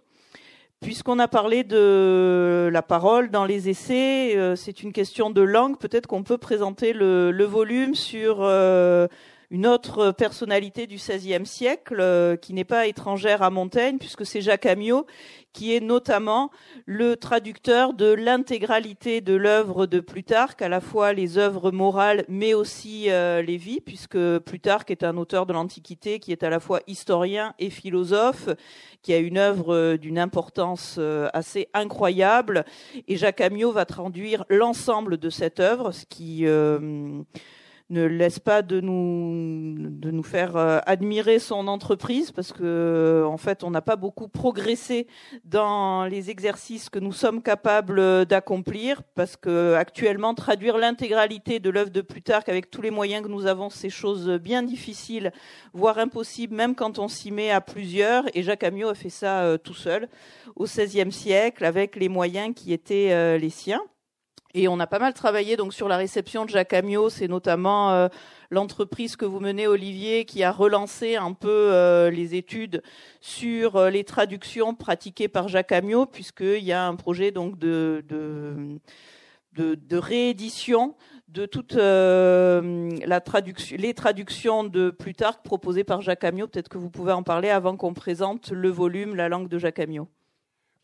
Puisqu'on a parlé de la parole dans les essais, euh, c'est une question de langue. Peut-être qu'on peut présenter le, volume sur euh, une autre personnalité du XVIe siècle euh, qui n'est pas étrangère à Montaigne, puisque c'est Jacques Amiot, qui est notamment le traducteur de l'intégralité de l'œuvre de Plutarque, à la fois les œuvres morales, mais aussi euh, les vies, puisque Plutarque est un auteur de l'Antiquité qui est à la fois historien et philosophe, qui a une œuvre euh, d'une importance assez incroyable. Et Jacques Amiot va traduire l'ensemble de cette œuvre, ce qui ne laisse pas de nous de nous faire euh, admirer son entreprise parce que euh, en fait on n'a pas beaucoup progressé dans les exercices que nous sommes capables d'accomplir parce que actuellement traduire l'intégralité de l'œuvre de Plutarque avec tous les moyens que nous avons c'est chose bien difficile voire impossible même quand on s'y met à plusieurs. Et Jacques Amiot a fait ça euh, tout seul au XVIe siècle avec les moyens qui étaient les siens et on a pas mal travaillé donc sur la réception de Jacques Amiot. C'est notamment euh, l'entreprise que vous menez, Olivier, qui a relancé un peu euh, les études sur euh, les traductions pratiquées par Jacques Amiot, puisqu'il y a un projet donc de, réédition de toute la traduction, les traductions de Plutarque proposées par Jacques Amiot. Peut-être que vous pouvez en parler avant qu'on présente le volume La langue de Jacques Amiot.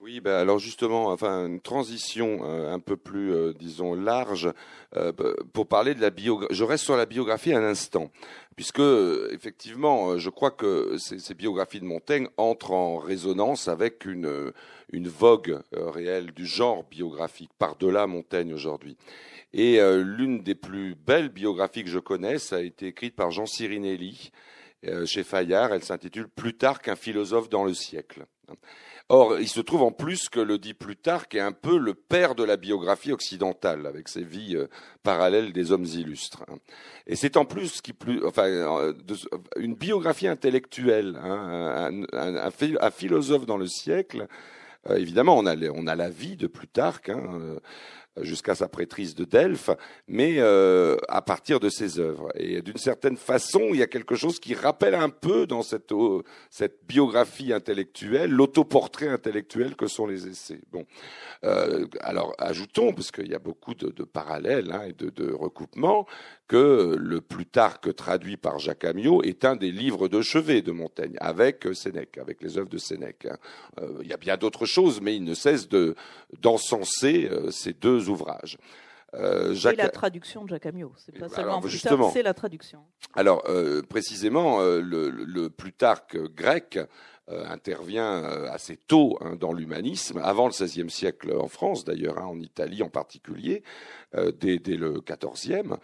Oui, ben alors justement, enfin une transition euh, un peu plus, euh, disons, large euh, pour parler de la biographie. Je reste sur la biographie un instant, puisque effectivement, je crois que ces, ces, biographies de Montaigne entrent en résonance avec une, une vogue réelle du genre biographique par-delà Montaigne aujourd'hui. Et l'une des plus belles biographies que je connaisse a été écrite par Jean Cirinelli chez Fayard. Elle s'intitule Plus tard qu'un philosophe dans le siècle. Or, il se trouve en plus que le dit Plutarque est un peu le père de la biographie occidentale, avec ses vies euh, parallèles des hommes illustres. Hein. Et c'est en plus qui plus, enfin, euh, une biographie intellectuelle, hein, un, philosophe dans le siècle. Euh, évidemment, on a, la vie de Plutarque. Hein, jusqu'à sa prêtrise de Delphes, mais euh, à partir de ses œuvres. Et d'une certaine façon, il y a quelque chose qui rappelle un peu dans cette, cette biographie intellectuelle, l'autoportrait intellectuel que sont les essais. Bon, euh, alors ajoutons, parce qu'il y a beaucoup de, de parallèles hein, et de, de recoupements, que le Plutarque traduit par Jacques Amiot est un des livres de chevet de Montaigne, avec Sénèque, avec les œuvres de Sénèque. Hein. Euh, il y a bien d'autres choses, mais il ne cesse de d'encenser euh, ces deux ouvrages. Euh, Jacques... Et la traduction de Jacques Amiot, c'est pas seulement Plutarque, c'est la traduction. Alors euh, précisément, euh, le, le, Plutarque grec euh, intervient assez tôt hein, dans l'humanisme, avant le XVIe siècle en France d'ailleurs, hein, en Italie en particulier, dès, dès, le XIVe,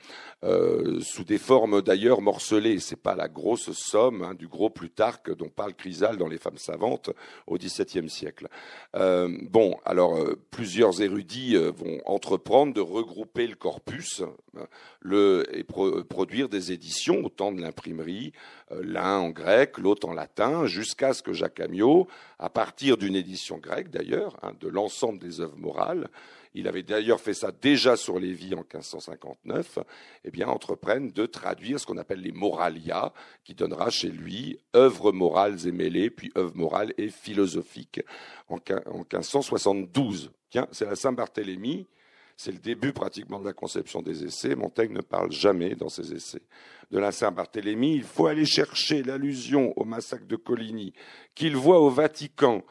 sous des formes d'ailleurs morcelées. C'est pas la grosse somme hein, du gros Plutarque dont parle Chrysale dans Les Femmes savantes au XVIIe siècle. bon, alors plusieurs érudits vont entreprendre de regrouper le corpus le, et produire des éditions au temps de l'imprimerie, l'un en grec, l'autre en latin, jusqu'à ce que Jacques Amiot, à partir d'une édition grecque d'ailleurs, hein, de l'ensemble des œuvres morales, il avait d'ailleurs fait ça déjà sur Lévi en 1559, eh bien, entreprenne de traduire ce qu'on appelle les moralia, qui donnera chez lui œuvres morales et mêlées, puis œuvres morales et philosophiques en 1572. Tiens, c'est la Saint-Barthélemy, c'est le début pratiquement de la conception des essais. Montaigne ne parle jamais dans ses essais de la Saint-Barthélemy. Il faut aller chercher l'allusion au massacre de Coligny qu'il voit au Vatican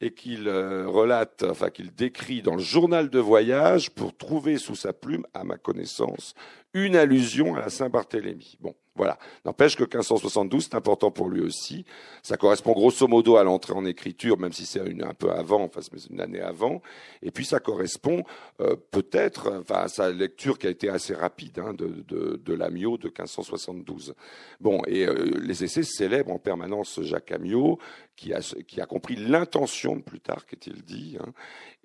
et qu'il euh, relate, enfin qu'il décrit dans le journal de voyage pour trouver sous sa plume, à ma connaissance, une allusion à la Saint-Barthélemy. Bon, voilà. N'empêche que 1572, c'est important pour lui aussi. Ça correspond grosso modo à l'entrée en écriture, même si c'est un peu avant, enfin c'est une année avant. Et puis ça correspond euh, peut-être, enfin à sa lecture qui a été assez rapide hein, de, de, de l'Amiot de 1572. Bon, et euh, les essais célèbrent en permanence Jacques Amiot, qui a, compris l'intention de Plutarque, est-il dit. Hein.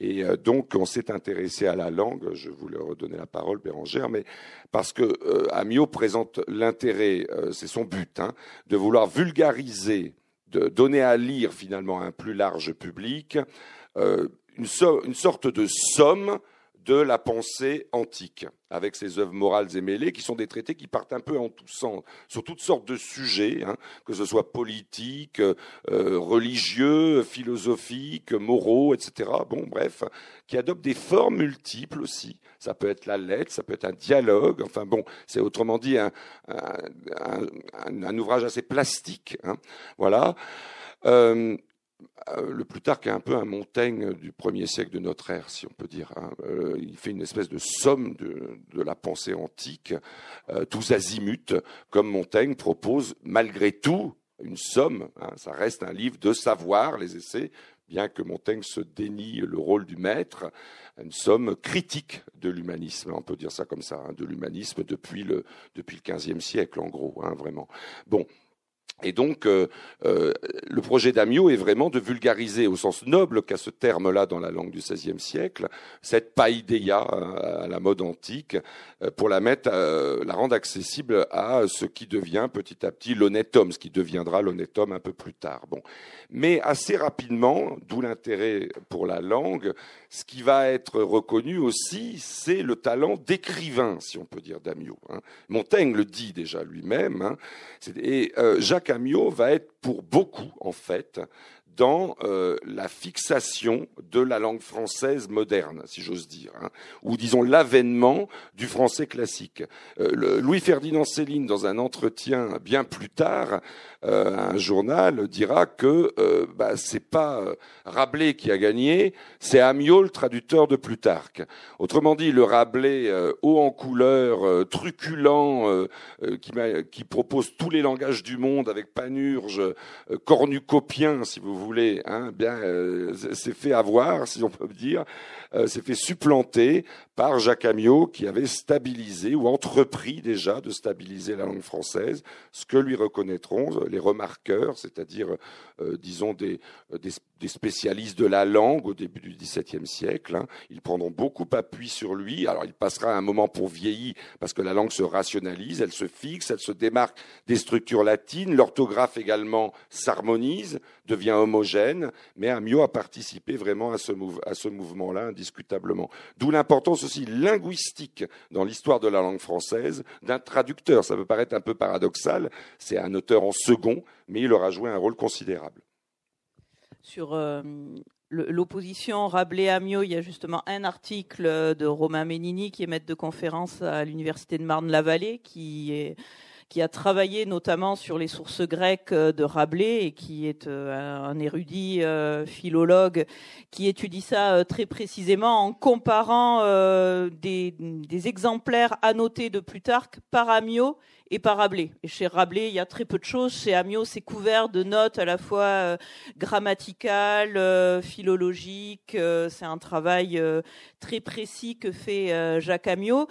Et euh, donc on s'est intéressé à la langue. Je voulais redonner la parole, Bérangère, mais parce que Amiot présente l'intérêt, euh, c'est son but, hein, de vouloir vulgariser, de donner à lire finalement à un plus large public une, une sorte de somme de la pensée antique, avec ses œuvres morales et mêlées, qui sont des traités qui partent un peu en tout sens, sur toutes sortes de sujets, hein, que ce soit politiques, euh, religieux, philosophiques, moraux, etc. Bon, bref, qui adoptent des formes multiples aussi. Ça peut être la lettre, ça peut être un dialogue. Enfin bon, c'est autrement dit un, ouvrage assez plastique. Hein, voilà. Euh, le Plutarque est un peu un Montaigne du premier siècle de notre ère, si on peut dire. Hein. Euh, il fait une espèce de somme de, la pensée antique, euh, tous azimuts, comme Montaigne propose malgré tout une somme. Hein. ça reste un livre de savoir, les essais, bien que Montaigne se dénie le rôle du maître, une somme critique de l'humanisme, on peut dire ça comme ça, hein, de l'humanisme depuis le depuis le XVe siècle, en gros, vraiment. Bon, et donc, euh, euh, le projet d'Amio est vraiment de vulgariser, au sens noble qu'a ce terme-là dans la langue du XVIe siècle, cette païdéia euh, à la mode antique, pour la mettre, la rendre accessible à ce qui devient petit à petit l'honnête homme, ce qui deviendra l'honnête homme un peu plus tard. Bon, mais assez rapidement, d'où l'intérêt pour la langue, ce qui va être reconnu aussi, c'est le talent d'écrivain, si on peut dire, d'Amio. Hein. Montaigne le dit déjà lui-même, hein. Jacques Camio va être pour beaucoup, en fait, dans euh, la fixation de la langue française moderne, si j'ose dire, hein, ou disons l'avènement du français classique. Euh, Louis-Ferdinand Céline, dans un entretien bien plus tard, euh, un journal dira que euh, bah, c'est pas euh, Rabelais qui a gagné, c'est Amiot, le traducteur de Plutarque. Autrement dit, le Rabelais haut en couleur, truculent, qui, qui, propose tous les langages du monde avec panurge, cornucopien, si vous voulez, hein, bien, c'est fait avoir, si on peut dire, s'est fait supplanter par Jacques Amiot, qui avait stabilisé ou entrepris déjà de stabiliser la langue française, ce que lui reconnaîtront les remarqueurs, c'est-à-dire, euh, disons, des, des, spécialistes de la langue au début du XVIIe siècle. Hein. Ils prendront beaucoup appui sur lui. Alors, il passera un moment pour vieillir parce que la langue se rationalise, elle se fixe, elle se démarque des structures latines. L'orthographe également s'harmonise, devient homogène. Mais Amiot a participé vraiment à ce, à ce mouvement-là, indiscutablement. D'où l'importance aussi linguistique dans l'histoire de la langue française d'un traducteur. Ça peut paraître un peu paradoxal. C'est un auteur en second, mais il aura joué un rôle considérable. Sur euh, l'opposition Rabelais-Amiot, il y a justement un article de Romain Ménini, qui est maître de conférence à l'Université de Marne-la-Vallée, qui a travaillé notamment sur les sources grecques euh, de Rabelais et qui est euh, un érudit philologue qui étudie ça très précisément en comparant des, exemplaires annotés de Plutarque par Amiot et par Rabelais. Et chez Rabelais, il y a très peu de choses. Chez Amiot, c'est couvert de notes à la fois grammaticales, philologiques. c'est un travail très précis que fait Jacques Amiot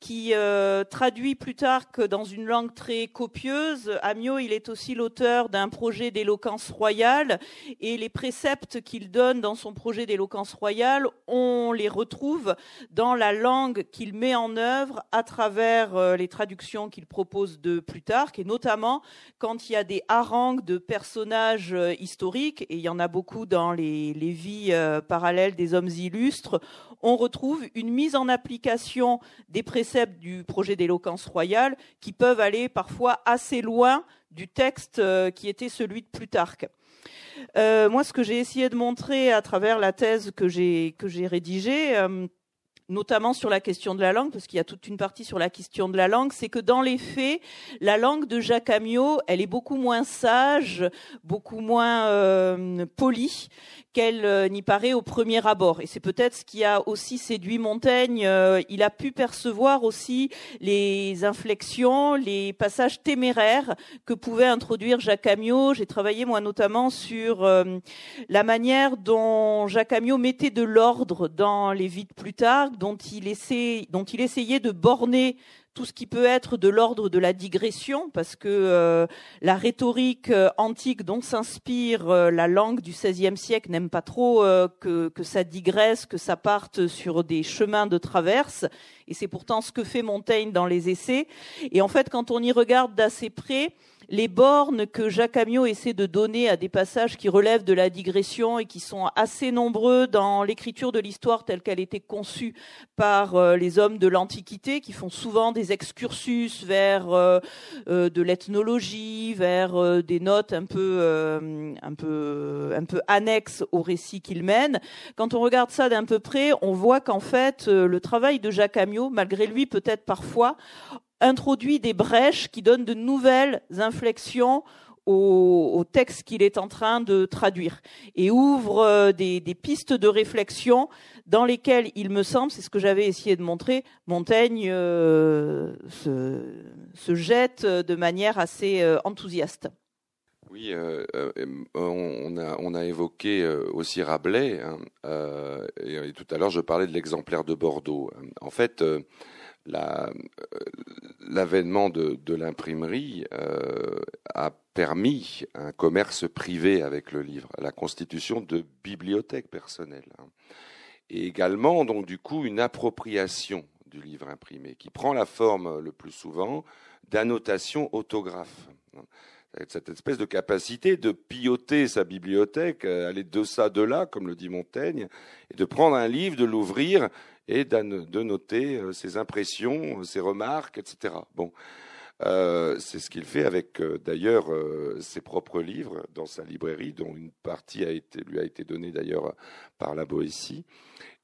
qui euh, traduit Plutarque dans une langue très copieuse. Amiot, il est aussi l'auteur d'un projet d'éloquence royale et les préceptes qu'il donne dans son projet d'éloquence royale, on les retrouve dans la langue qu'il met en œuvre à travers euh, les traductions qu'il propose de Plutarque et notamment quand il y a des harangues de personnages euh, historiques et il y en a beaucoup dans les, vies parallèles des hommes illustres, on retrouve une mise en application des préceptes du projet d'éloquence royale qui peuvent aller parfois assez loin du texte euh, qui était celui de Plutarque. Euh, moi, ce que j'ai essayé de montrer à travers la thèse que j'ai que j'ai rédigée, euh, notamment sur la question de la langue, parce qu'il y a toute une partie sur la question de la langue, c'est que dans les faits, la langue de Jacques Amiot, elle est beaucoup moins sage, beaucoup moins euh, polie qu'elle euh, n'y paraît au premier abord. Et c'est peut-être ce qui a aussi séduit Montaigne. Euh, il a pu percevoir aussi les inflexions, les passages téméraires que pouvait introduire Jacques Amiot. J'ai travaillé moi notamment sur la manière dont Jacques Amiot mettait de l'ordre dans les vies de Dont il, dont il essayait de borner tout ce qui peut être de l'ordre de la digression, parce que euh, la rhétorique euh, antique dont s'inspire euh, la langue du XVIe siècle n'aime pas trop que, que ça digresse, que ça parte sur des chemins de traverse, et c'est pourtant ce que fait Montaigne dans les essais. Et en fait, quand on y regarde d'assez près, les bornes que Jacques Amiot essaie de donner à des passages qui relèvent de la digression et qui sont assez nombreux dans l'écriture de l'histoire telle qu'elle était conçue par euh, les hommes de l'Antiquité, qui font souvent des excursus vers euh, euh, de l'ethnologie, vers des notes un peu, un peu, un peu annexes au récit qu'ils mènent. Quand on regarde ça d'un peu près, on voit qu'en fait, le travail de Jacques Amiot, malgré lui peut-être parfois, introduit des brèches qui donnent de nouvelles inflexions au, texte qu'il est en train de traduire et ouvre euh, des, pistes de réflexion dans lesquelles, il me semble, c'est ce que j'avais essayé de montrer, Montaigne euh, se, jette de manière assez euh, enthousiaste. Oui, on, a, on, a, évoqué aussi Rabelais, hein, et, tout à l'heure je parlais de l'exemplaire de Bordeaux. En fait, euh, l'avènement de, l'imprimerie euh, a permis un commerce privé avec le livre, la constitution de bibliothèques personnelles, hein. et également donc du coup une appropriation du livre imprimé qui prend la forme le plus souvent d'annotation autographe. Hein. Cette espèce de capacité de piloter sa bibliothèque, euh, aller de ça, de là, comme le dit Montaigne, et de prendre un livre, de l'ouvrir et de noter euh, ses impressions, ses remarques, etc. Bon, euh, c'est ce qu'il fait avec euh, d'ailleurs ses propres livres dans sa librairie, dont une partie a été, lui a été donnée d'ailleurs par la Boétie.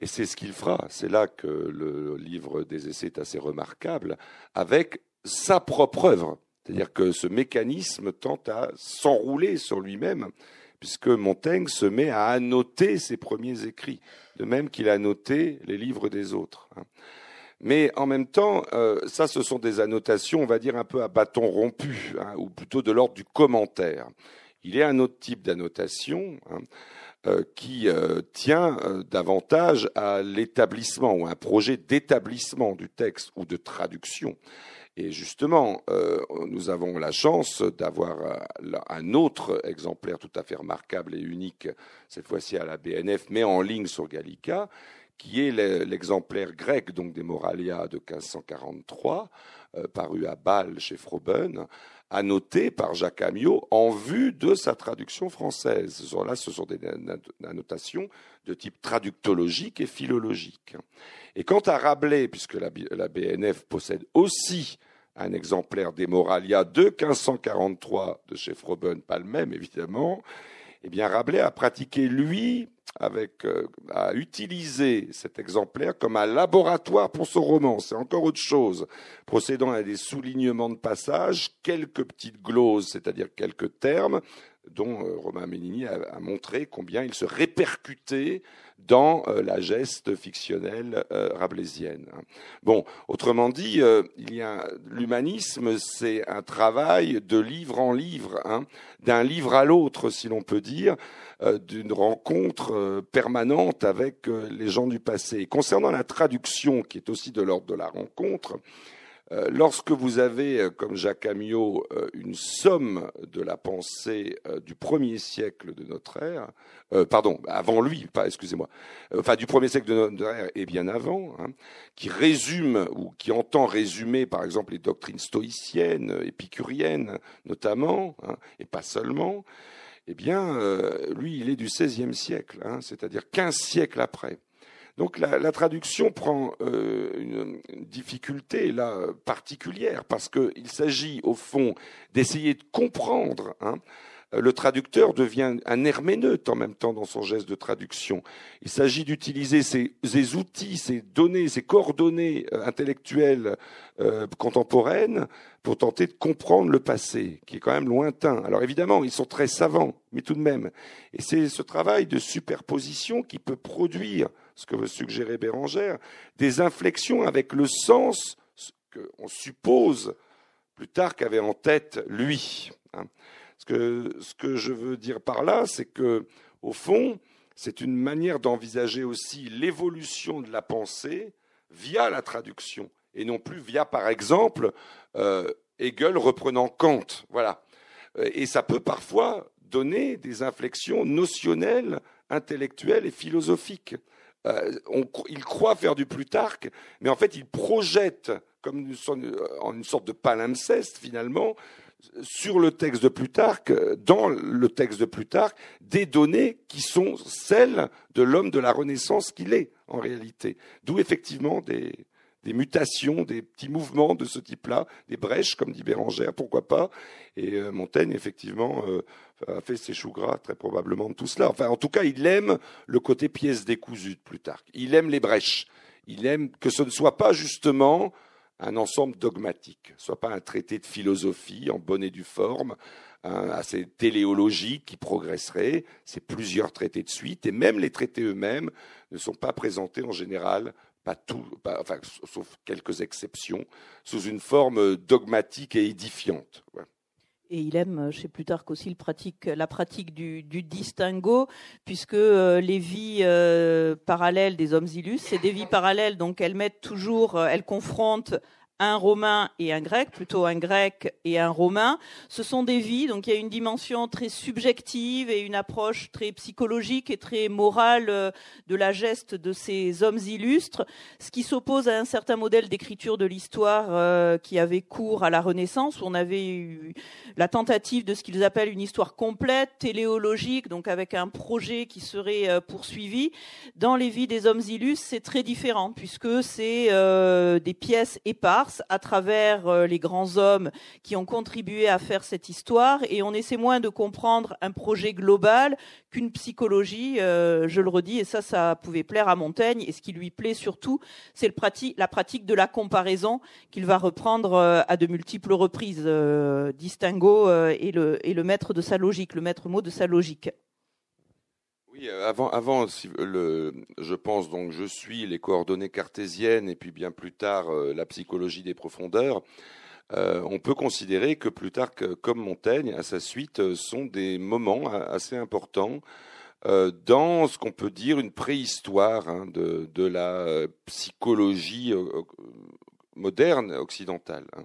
Et c'est ce qu'il fera. C'est là que le livre des essais est assez remarquable, avec sa propre œuvre. C'est-à-dire que ce mécanisme tente à s'enrouler sur lui-même, puisque Montaigne se met à annoter ses premiers écrits de même qu'il a noté les livres des autres. Hein. Mais en même temps, euh, ça, ce sont des annotations, on va dire, un peu à bâton rompu, hein, ou plutôt de l'ordre du commentaire. Il y a un autre type d'annotation hein, euh, qui euh, tient davantage à l'établissement ou un projet d'établissement du texte ou de traduction. Et justement, euh, nous avons la chance d'avoir euh, un autre exemplaire tout à fait remarquable et unique, cette fois-ci à la BNF, mais en ligne sur Gallica, qui est l'exemplaire grec donc des Moralia de 1543, euh, paru à Bâle chez Froben, annoté par Jacques Amiot en vue de sa traduction française. Ce sont des annotations de type traductologique et philologique. Et quant à Rabelais, puisque la, BNF possède aussi un exemplaire des Moralia de 1543 de chez Froben, pas le même évidemment, eh bien Rabelais a pratiqué, lui, avec, euh, a utilisé cet exemplaire comme un laboratoire pour son roman. C'est encore autre chose, procédant à des soulignements de passage, quelques petites gloses, c'est-à-dire quelques termes, dont euh, Romain Ménini a, montré combien il se répercutait dans euh, la geste fictionnelle euh, rabelaisienne. Bon, autrement dit, il y a l'humanisme, c'est un travail de livre en livre, hein, d'un livre à l'autre, si l'on peut dire, d'une rencontre permanente avec les gens du passé. concernant la traduction, qui est aussi de l'ordre de la rencontre, euh, lorsque vous avez, euh, comme Jacques Amiot, euh, une somme de la pensée du premier siècle de notre ère, pardon, avant lui, pas, excusez-moi, enfin du premier siècle de notre ère et bien avant, hein, qui résume ou qui entend résumer, par exemple, les doctrines stoïciennes, épicuriennes notamment, hein, et pas seulement, eh bien, lui, il est du XVIe siècle, hein, c'est-à-dire quinze siècles après. Donc la, traduction prend euh, une, difficulté là particulière parce qu'il s'agit au fond d'essayer de comprendre. Hein. le traducteur devient un herméneute en même temps dans son geste de traduction. Il s'agit d'utiliser ces, outils, ces données, ces coordonnées euh, intellectuelles euh, contemporaines pour tenter de comprendre le passé, qui est quand même lointain. Alors évidemment, ils sont très savants, mais tout de même. Et c'est ce travail de superposition qui peut produire ce que veut suggérer Bérangère, des inflexions avec le sens qu'on suppose plus tard qu'avait en tête lui. Hein. Ce, que, je veux dire par là, c'est que, au fond, c'est une manière d'envisager aussi l'évolution de la pensée via la traduction, et non plus via, par exemple, euh, Hegel reprenant Kant. Voilà. Et ça peut parfois donner des inflexions notionnelles, intellectuelles et philosophiques. Euh, il croit faire du Plutarque, mais en fait, il projette, comme en une sorte de palimpseste finalement, sur le texte de Plutarque, dans le texte de Plutarque, des données qui sont celles de l'homme de la Renaissance qu'il est en réalité. D'où effectivement des, des mutations, des petits mouvements de ce type-là, des brèches, comme dit Bérangère, pourquoi pas. Et euh, Montaigne, effectivement, euh, a fait ses choux gras, très probablement, de tout cela. Enfin, en tout cas, il aime le côté pièce décousue de Plutarque. Il aime les brèches. Il aime que ce ne soit pas justement un ensemble dogmatique, soit pas un traité de philosophie en bonne et due forme, assez téléologique qui progresserait. C'est plusieurs traités de suite, et même les traités eux-mêmes ne sont pas présentés en général pas tout, enfin, sauf quelques exceptions, sous une forme dogmatique et édifiante. Et il aime chez Plutarque aussi la pratique du, distinguo, puisque euh, les vies euh, parallèles des hommes illustres, c'est des vies parallèles, donc elles mettent toujours, euh, elles confrontent un romain et un grec, plutôt un grec et un romain. Ce sont des vies, donc il y a une dimension très subjective et une approche très psychologique et très morale euh, de la geste de ces hommes illustres, ce qui s'oppose à un certain modèle d'écriture de l'histoire euh, qui avait cours à la Renaissance, où on avait eu la tentative de ce qu'ils appellent une histoire complète, téléologique, donc avec un projet qui serait euh, poursuivi. Dans les vies des hommes illustres, c'est très différent, puisque c'est des pièces éparses à travers euh, les grands hommes qui ont contribué à faire cette histoire et on essaie moins de comprendre un projet global qu'une psychologie, euh, je le redis, et ça, ça pouvait plaire à Montaigne. Et ce qui lui plaît surtout, c'est la pratique de la comparaison qu'il va reprendre euh, à de multiples reprises. Distingo est le, est le maître de sa logique, le maître mot de sa logique. Oui, avant, avant le, je pense donc, je suis les coordonnées cartésiennes et puis bien plus tard euh, la psychologie des profondeurs. Euh, on peut considérer que Plutarque, comme Montaigne, à sa suite, euh, sont des moments assez importants dans ce qu'on peut dire une préhistoire hein, de, de, la psychologie moderne occidentale. Hein.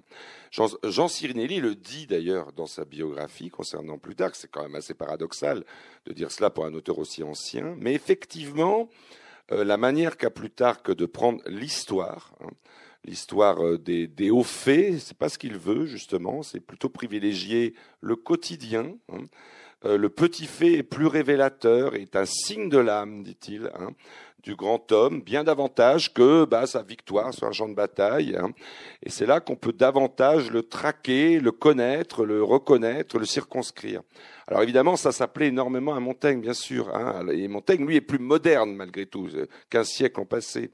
Jean, Jean le dit d'ailleurs dans sa biographie concernant Plutarque, c'est quand même assez paradoxal de dire cela pour un auteur aussi ancien, mais effectivement, euh, la manière qu'a Plutarque de prendre l'histoire, hein, l'histoire euh, des, des, hauts faits, c'est pas ce qu'il veut justement, c'est plutôt privilégier le quotidien. Hein. Euh, le petit fait est plus révélateur, est un signe de l'âme, dit-il du grand homme, bien davantage que bah, sa victoire sur un champ de bataille. Hein. Et c'est là qu'on peut davantage le traquer, le connaître, le reconnaître, le circonscrire. Alors évidemment, ça s'appelait énormément à Montaigne, bien sûr. Hein. Et Montaigne, lui, est plus moderne malgré tout, qu'un siècle ont passé.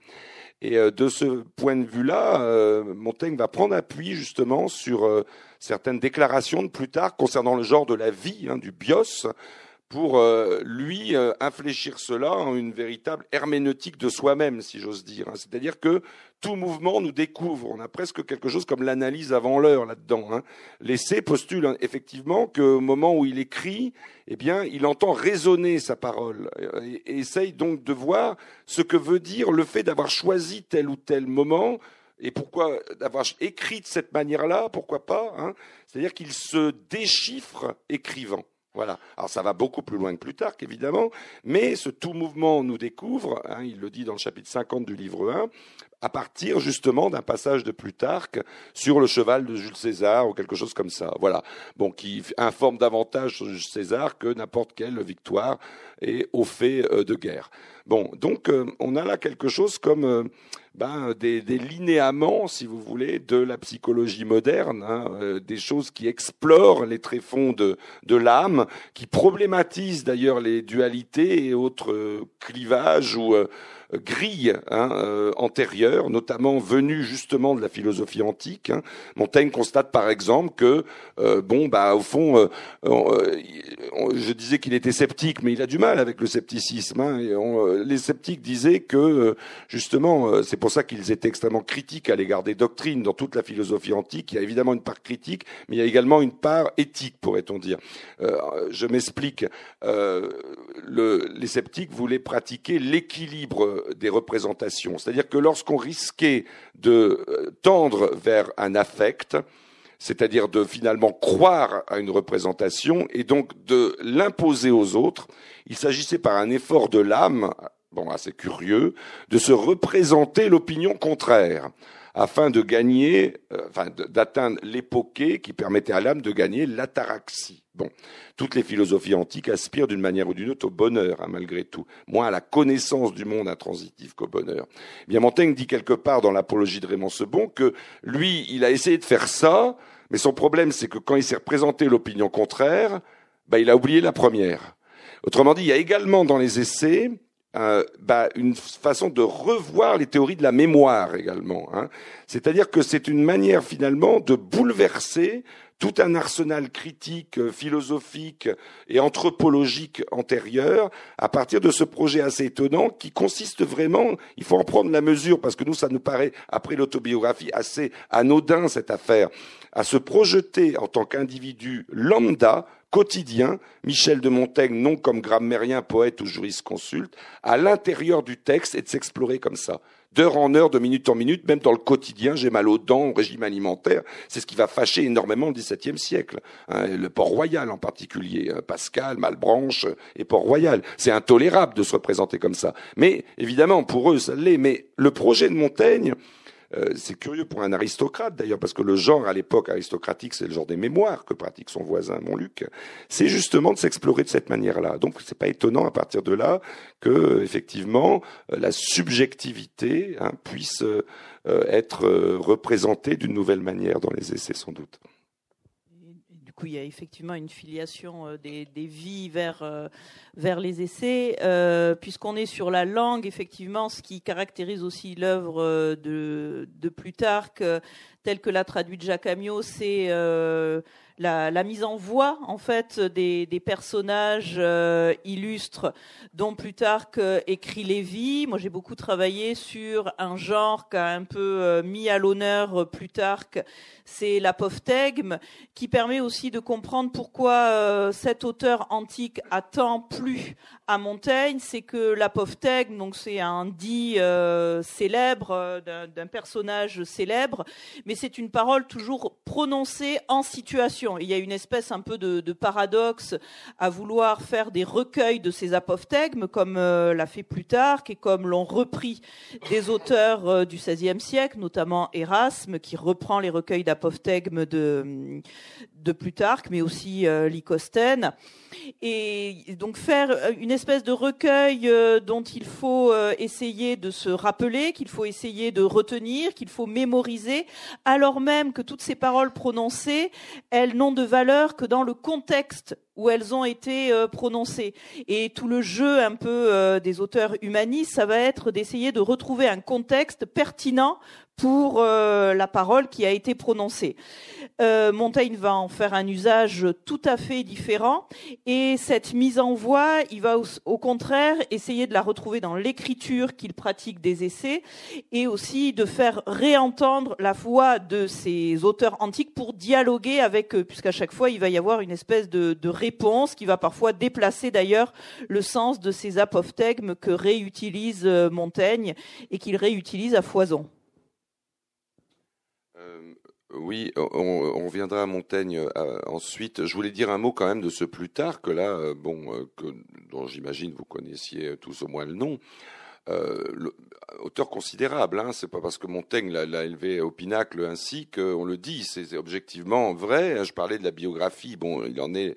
Et euh, de ce point de vue-là, euh, Montaigne va prendre appui justement sur euh, certaines déclarations de Plutarque concernant le genre de la vie, hein, du bios, pour euh, lui euh, infléchir cela en une véritable herméneutique de soi-même, si j'ose dire. Hein. C'est-à-dire que tout mouvement nous découvre. On a presque quelque chose comme l'analyse avant l'heure là-dedans. Hein. L'essai postule hein, effectivement qu'au moment où il écrit, eh bien, il entend résonner sa parole et, et essaye donc de voir ce que veut dire le fait d'avoir choisi tel ou tel moment et pourquoi d'avoir écrit de cette manière-là, pourquoi pas hein C'est-à-dire qu'il se déchiffre écrivant. Voilà. Alors ça va beaucoup plus loin que Plutarque, évidemment, mais ce tout mouvement nous découvre, hein, il le dit dans le chapitre 50 du livre 1, à partir justement d'un passage de Plutarque sur le cheval de Jules César ou quelque chose comme ça. Voilà. Bon, qui informe davantage sur Jules César que n'importe quelle victoire et au fait euh, de guerre. Bon, donc euh, on a là quelque chose comme euh, ben, des, linéaments, si vous voulez, de la psychologie moderne, hein, des choses qui explorent les tréfonds de l'âme, qui problématisent d'ailleurs les dualités et autres clivages ou grille hein, euh, antérieure, notamment venue justement de la philosophie antique. Hein. Montaigne constate par exemple que, euh, bon, bah au fond, euh, je disais qu'il était sceptique, mais il a du mal avec le scepticisme. Hein, les sceptiques disaient que justement, c'est pour ça qu'ils étaient extrêmement critiques à l'égard des doctrines dans toute la philosophie antique. Il y a évidemment une part critique, mais il y a également une part éthique, pourrait-on dire. je m'explique. Le, les sceptiques voulaient pratiquer l'équilibre des représentations. C'est-à-dire que lorsqu'on risquait de euh, tendre vers un affect, c'est-à-dire de finalement croire à une représentation et donc de l'imposer aux autres, il s'agissait par un effort de l'âme, bon assez curieux, de se représenter l'opinion contraire. Afin de gagner, euh, enfin, d'atteindre l'époquée qui permettait à l'âme de gagner l'ataraxie. Bon, toutes les philosophies antiques aspirent d'une manière ou d'une autre au bonheur, hein, malgré tout, moins à la connaissance du monde intransitif qu'au bonheur. Bien, Montaigne dit quelque part dans l'apologie de Raymond Sebon que lui, il a essayé de faire ça, mais son problème, c'est que quand il s'est représenté l'opinion contraire, bah, il a oublié la première. Autrement dit, il y a également dans les essais euh, bah, une façon de revoir les théories de la mémoire également. Hein. C'est-à-dire que c'est une manière finalement de bouleverser tout un arsenal critique, euh, philosophique et anthropologique antérieur à partir de ce projet assez étonnant qui consiste vraiment, il faut en prendre la mesure parce que nous, ça nous paraît, après l'autobiographie, assez anodin cette affaire, à se projeter en tant qu'individu lambda quotidien, Michel de Montaigne, non comme grammairien, poète ou jurisconsulte, à l'intérieur du texte et de s'explorer comme ça. D'heure en heure, de minute en minute, même dans le quotidien, j'ai mal aux dents, au régime alimentaire. C'est ce qui va fâcher énormément le XVIIe siècle. Hein, le Port-Royal en particulier. Hein, Pascal, Malbranche et Port-Royal. C'est intolérable de se représenter comme ça. Mais évidemment, pour eux, ça l'est. Mais le projet de Montaigne, euh, c'est curieux pour un aristocrate d'ailleurs, parce que le genre à l'époque aristocratique, c'est le genre des mémoires que pratique son voisin Montluc. C'est justement de s'explorer de cette manière-là. Donc c'est pas étonnant à partir de là que effectivement euh, la subjectivité hein, puisse euh, être représentée d'une nouvelle manière dans les essais sans doute coup, il y a effectivement une filiation euh, des, vies vers, euh, vers les essais. Euh, puisqu'on est sur la langue, effectivement, ce qui caractérise aussi l'œuvre de, de Plutarque, telle que l'a traduite Jacques Amiot, c'est la, mise en voix en fait des, personnages euh, illustres dont Plutarque écrit Lévi. Moi, j'ai beaucoup travaillé sur un genre qu'a un peu euh, mis à l'honneur euh, Plutarque, c'est l'apophthegme, qui permet aussi de comprendre pourquoi cet auteur antique a tant plu à Montaigne. C'est que l'apophthegme, donc c'est un dit célèbre d'un personnage célèbre, mais c'est une parole toujours prononcée en situation il y a une espèce un peu de, paradoxe à vouloir faire des recueils de ces apophthegmes, comme euh, l'a fait Plutarque et comme l'ont repris des auteurs euh, du XVIe siècle, notamment Erasme, qui reprend les recueils d'apophthegmes de, de Plutarque, mais aussi euh, Lycostène et donc faire euh, une espèce de recueil euh, dont il faut euh, essayer de se rappeler, qu'il faut essayer de retenir, qu'il faut mémoriser, alors même que toutes ces paroles prononcées, elles n'ont de valeur que dans le contexte où elles ont été prononcées. Et tout le jeu un peu des auteurs humanistes, ça va être d'essayer de retrouver un contexte pertinent pour euh, la parole qui a été prononcée. Euh, Montaigne va en faire un usage tout à fait différent et cette mise en voix, il va au, contraire essayer de la retrouver dans l'écriture qu'il pratique des essais et aussi de faire réentendre la voix de ces auteurs antiques pour dialoguer avec eux, puisqu'à chaque fois il va y avoir une espèce de, de réponse qui va parfois déplacer d'ailleurs le sens de ces apophthegmes que réutilise euh, Montaigne et qu'il réutilise à foison. Oui, on, viendra à Montaigne euh, ensuite. Je voulais dire un mot quand même de ce Plutarque là, euh, bon, euh, que, dont j'imagine vous connaissiez tous au moins le nom. auteur considérable, hein, c'est pas parce que Montaigne l'a élevé au pinacle ainsi qu'on le dit, c'est objectivement vrai. Je parlais de la biographie, bon, il en est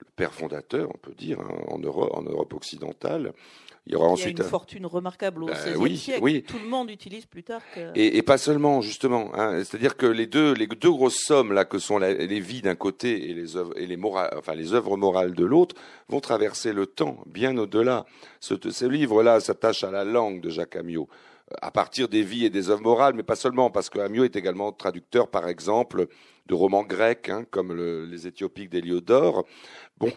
le père fondateur, on peut dire, hein, en, Europe, en Europe occidentale. Il y aura ensuite une fortune remarquable au ben siècle. Oui. Tout le monde utilise Plutarque. Et, et pas seulement, justement. Hein. C'est-à-dire que les deux, les deux grosses sommes là que sont les vies d'un côté et les œuvres et les morales, enfin les œuvres morales de l'autre, vont traverser le temps, bien au-delà. Ce, ce livre-là s'attache à la langue de Jacques Amiot euh, à partir des vies et des œuvres morales, mais pas seulement, parce que Amiot est également traducteur, par exemple, de romans grecs, hein, comme les Éthiopiques d'Héliodore. Bon,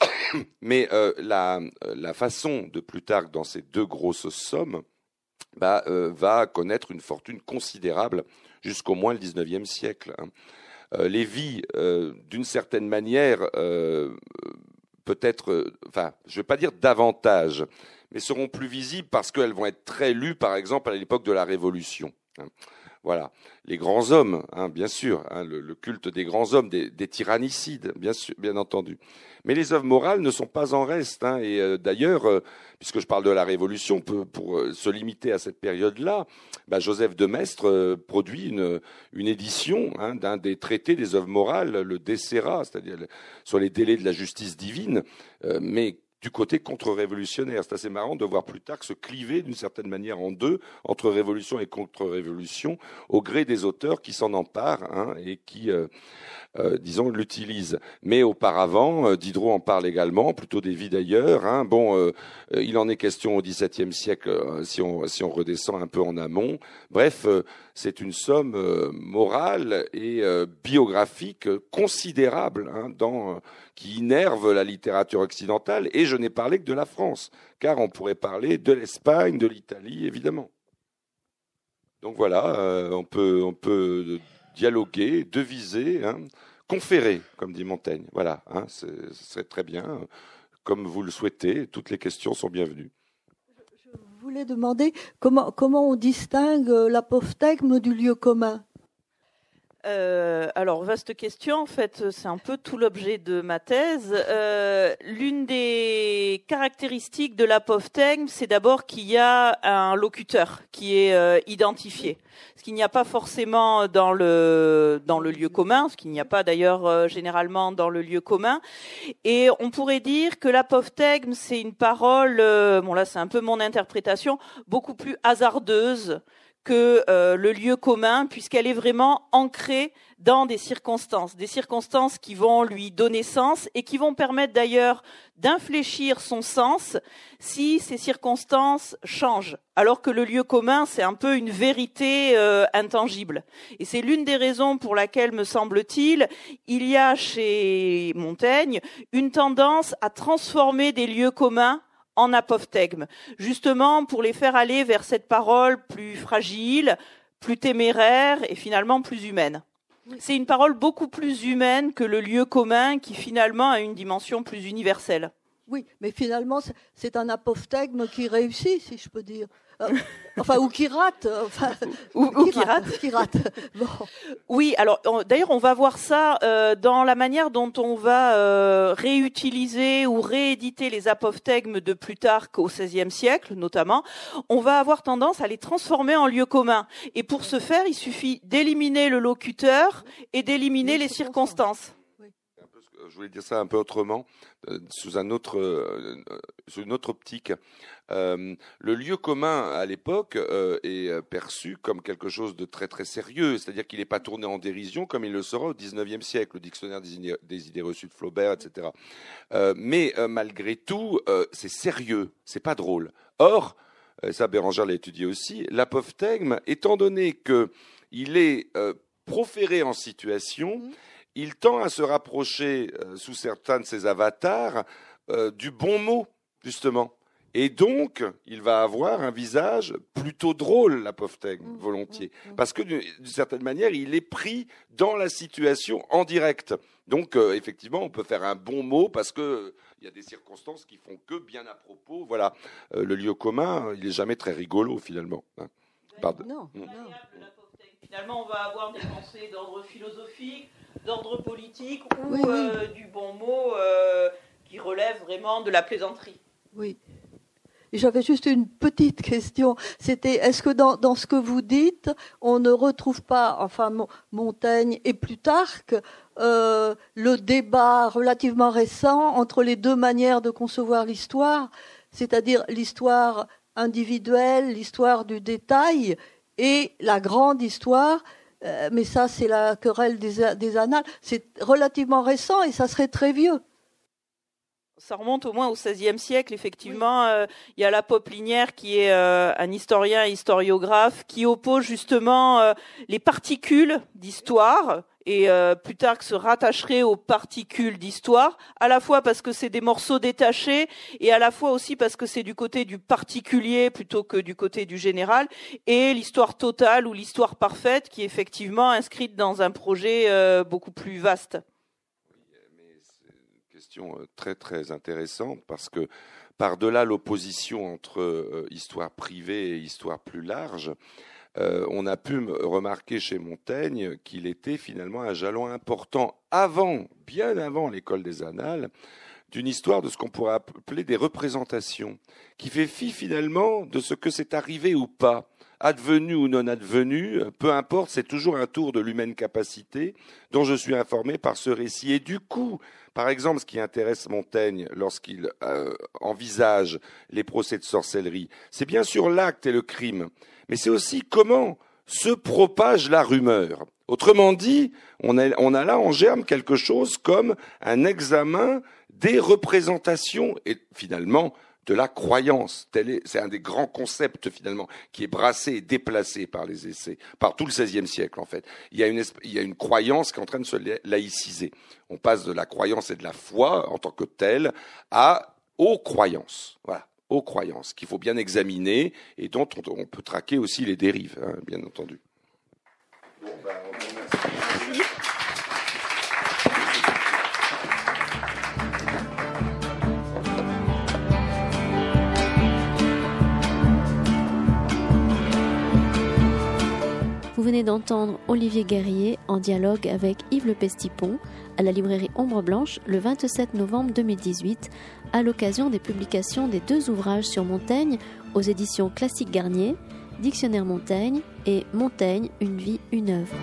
[coughs] Mais euh, la, la, façon de Plutarque dans ces deux grosses sommes bah, euh, va connaître une fortune considérable jusqu'au moins le XIXe siècle. Hein. Euh, les vies, d'une certaine manière, peut-être, enfin, je ne vais pas dire davantage, mais seront plus visibles parce qu'elles vont être très lues, par exemple, à l'époque de la Révolution. Hein. Voilà, les grands hommes, hein, bien sûr, hein, le, culte des grands hommes, des, tyrannicides, bien sûr, bien entendu. Mais les œuvres morales ne sont pas en reste. et euh, d'ailleurs, euh, puisque je parle de la Révolution, pour, euh, se limiter à cette période-là, bah, Joseph de Maistre produit une, une édition d'un des traités des œuvres morales, le Desserra, c'est-à-dire sur les délais de la justice divine, mais du côté contre-révolutionnaire. C'est assez marrant de voir Plutarque se cliver d'une certaine manière en deux, entre révolution et contre-révolution, au gré des auteurs qui s'en emparent hein, et qui, euh, euh, disons, l'utilisent. Mais auparavant, euh, Diderot en parle également, plutôt des vies d'ailleurs. Hein. Bon, il en est question au XVIIe siècle, si on, si on redescend un peu en amont. Bref, c'est une somme morale et biographique considérable hein, dans qui innerve la littérature occidentale, et je n'ai parlé que de la France, car on pourrait parler de l'Espagne, de l'Italie, évidemment. Donc voilà, euh, on, peut, on peut dialoguer, deviser, hein, conférer, comme dit Montaigne. Voilà, hein, ce serait très bien, comme vous le souhaitez, toutes les questions sont bienvenues. Je voulais demander comment, comment on distingue l'apophthegme du lieu commun? Euh, alors, vaste question. En fait, c'est un peu tout l'objet de ma thèse. Euh, l'une des caractéristiques de l'apophthegme, c'est d'abord qu'il y a un locuteur qui est euh, identifié. Ce qu'il n'y a pas forcément dans le, dans le lieu commun, ce qu'il n'y a pas d'ailleurs généralement dans le lieu commun. Et on pourrait dire que l'apophthegme, c'est une parole, bon là c'est un peu mon interprétation, beaucoup plus hasardeuse que euh, le lieu commun, puisqu'elle est vraiment ancrée dans des circonstances, des circonstances qui vont lui donner sens et qui vont permettre d'ailleurs d'infléchir son sens si ces circonstances changent. Alors que le lieu commun, c'est un peu une vérité euh, intangible. Et c'est l'une des raisons pour laquelle, me semble-t-il, il y a chez Montaigne une tendance à transformer des lieux communs en apophthegme, justement pour les faire aller vers cette parole plus fragile, plus téméraire et finalement plus humaine. C'est une parole beaucoup plus humaine que le lieu commun qui finalement a une dimension plus universelle. Oui, mais finalement, c'est un apophthegme qui réussit, si je peux dire. Euh, enfin, ou qui rate. Euh, enfin, ou, qui, rate. Qui rate. Oui, alors d'ailleurs, on va voir ça euh, dans la manière dont on va réutiliser ou rééditer les apophthegmes de Plutarque au XVIe siècle, notamment. On va avoir tendance à les transformer en lieux communs. Et pour ce faire, il suffit d'éliminer le locuteur et d'éliminer les circonstances je voulais dire ça un peu autrement, euh, sous, un autre, euh, sous une autre optique. Euh, le lieu commun à l'époque est perçu comme quelque chose de très très sérieux, c'est-à-dire qu'il n'est pas tourné en dérision comme il le sera au XIXe siècle, le dictionnaire des idées, reçues de Flaubert, etc. mais malgré tout, c'est sérieux, c'est pas drôle. Or, ça Bérangère l'a étudié aussi, l'apophthegme, étant donné qu'il est proféré en situation, mmh il tend à se rapprocher, euh, sous certains de ses avatars, euh, du bon mot, justement. Et donc, il va avoir un visage plutôt drôle, l'apophthegme, mmh, volontiers. Mmh, mmh. Parce que, d'une certaine manière, il est pris dans la situation en direct. Donc, euh, effectivement, on peut faire un bon mot parce que il y a des circonstances qui font que, bien à propos, voilà, le lieu commun, il n'est jamais très rigolo, finalement. Hein. Non, Finalement, on va avoir des pensées d'ordre philosophique, d'ordre politique ou euh, du bon mot euh, qui relève vraiment de la plaisanterie. Oui. J'avais juste une petite question. C'était est-ce que dans, dans, ce que vous dites, on ne retrouve pas, enfin Montaigne et Plutarque, euh, le débat relativement récent entre les deux manières de concevoir l'histoire, c'est-à-dire l'histoire individuelle, l'histoire du détail et la grande histoire euh, mais ça, c'est la querelle des, annales. C'est relativement récent et ça serait très vieux. Ça remonte au moins au XVIe siècle, effectivement. Euh, il y a la Poplinière qui est euh, un historien et historiographe qui oppose justement les particules d'histoire et euh, Plutarque se rattacherait aux particules d'histoire, à la fois parce que c'est des morceaux détachés et à la fois aussi parce que c'est du côté du particulier plutôt que du côté du général, et l'histoire totale ou l'histoire parfaite qui est effectivement inscrite dans un projet euh, beaucoup plus vaste. mais c'est une question euh, très très intéressante parce que par-delà l'opposition entre histoire privée et histoire plus large, euh, on a pu remarquer chez Montaigne qu'il était finalement un jalon important avant, bien avant l'école des annales, d'une histoire de ce qu'on pourrait appeler des représentations, qui fait fi finalement de ce que c'est arrivé ou pas advenu ou non advenu, peu importe, c'est toujours un tour de l'humaine capacité dont je suis informé par ce récit. Et du coup, par exemple, ce qui intéresse Montaigne lorsqu'il euh, envisage les procès de sorcellerie, c'est bien sûr l'acte et le crime, mais c'est aussi comment se propage la rumeur. Autrement dit, on a, là en germe quelque chose comme un examen des représentations et finalement de la croyance. C'est un des grands concepts finalement qui est brassé et déplacé par les essais, par tout le XVIe siècle en fait. Il y, a une, il y a une croyance qui est en train de se laïciser. On passe de la croyance et de la foi en tant que telle à aux croyances. Voilà aux croyances qu'il faut bien examiner et dont on, peut traquer aussi les dérives, hein, bien entendu. Venez d'entendre Olivier Guerrier en dialogue avec Yves Le Pestipon à la librairie Ombre Blanche le 27 novembre 2018 à l'occasion des publications des deux ouvrages sur Montaigne aux éditions Classique Garnier, Dictionnaire Montaigne et Montaigne, une vie, une œuvre.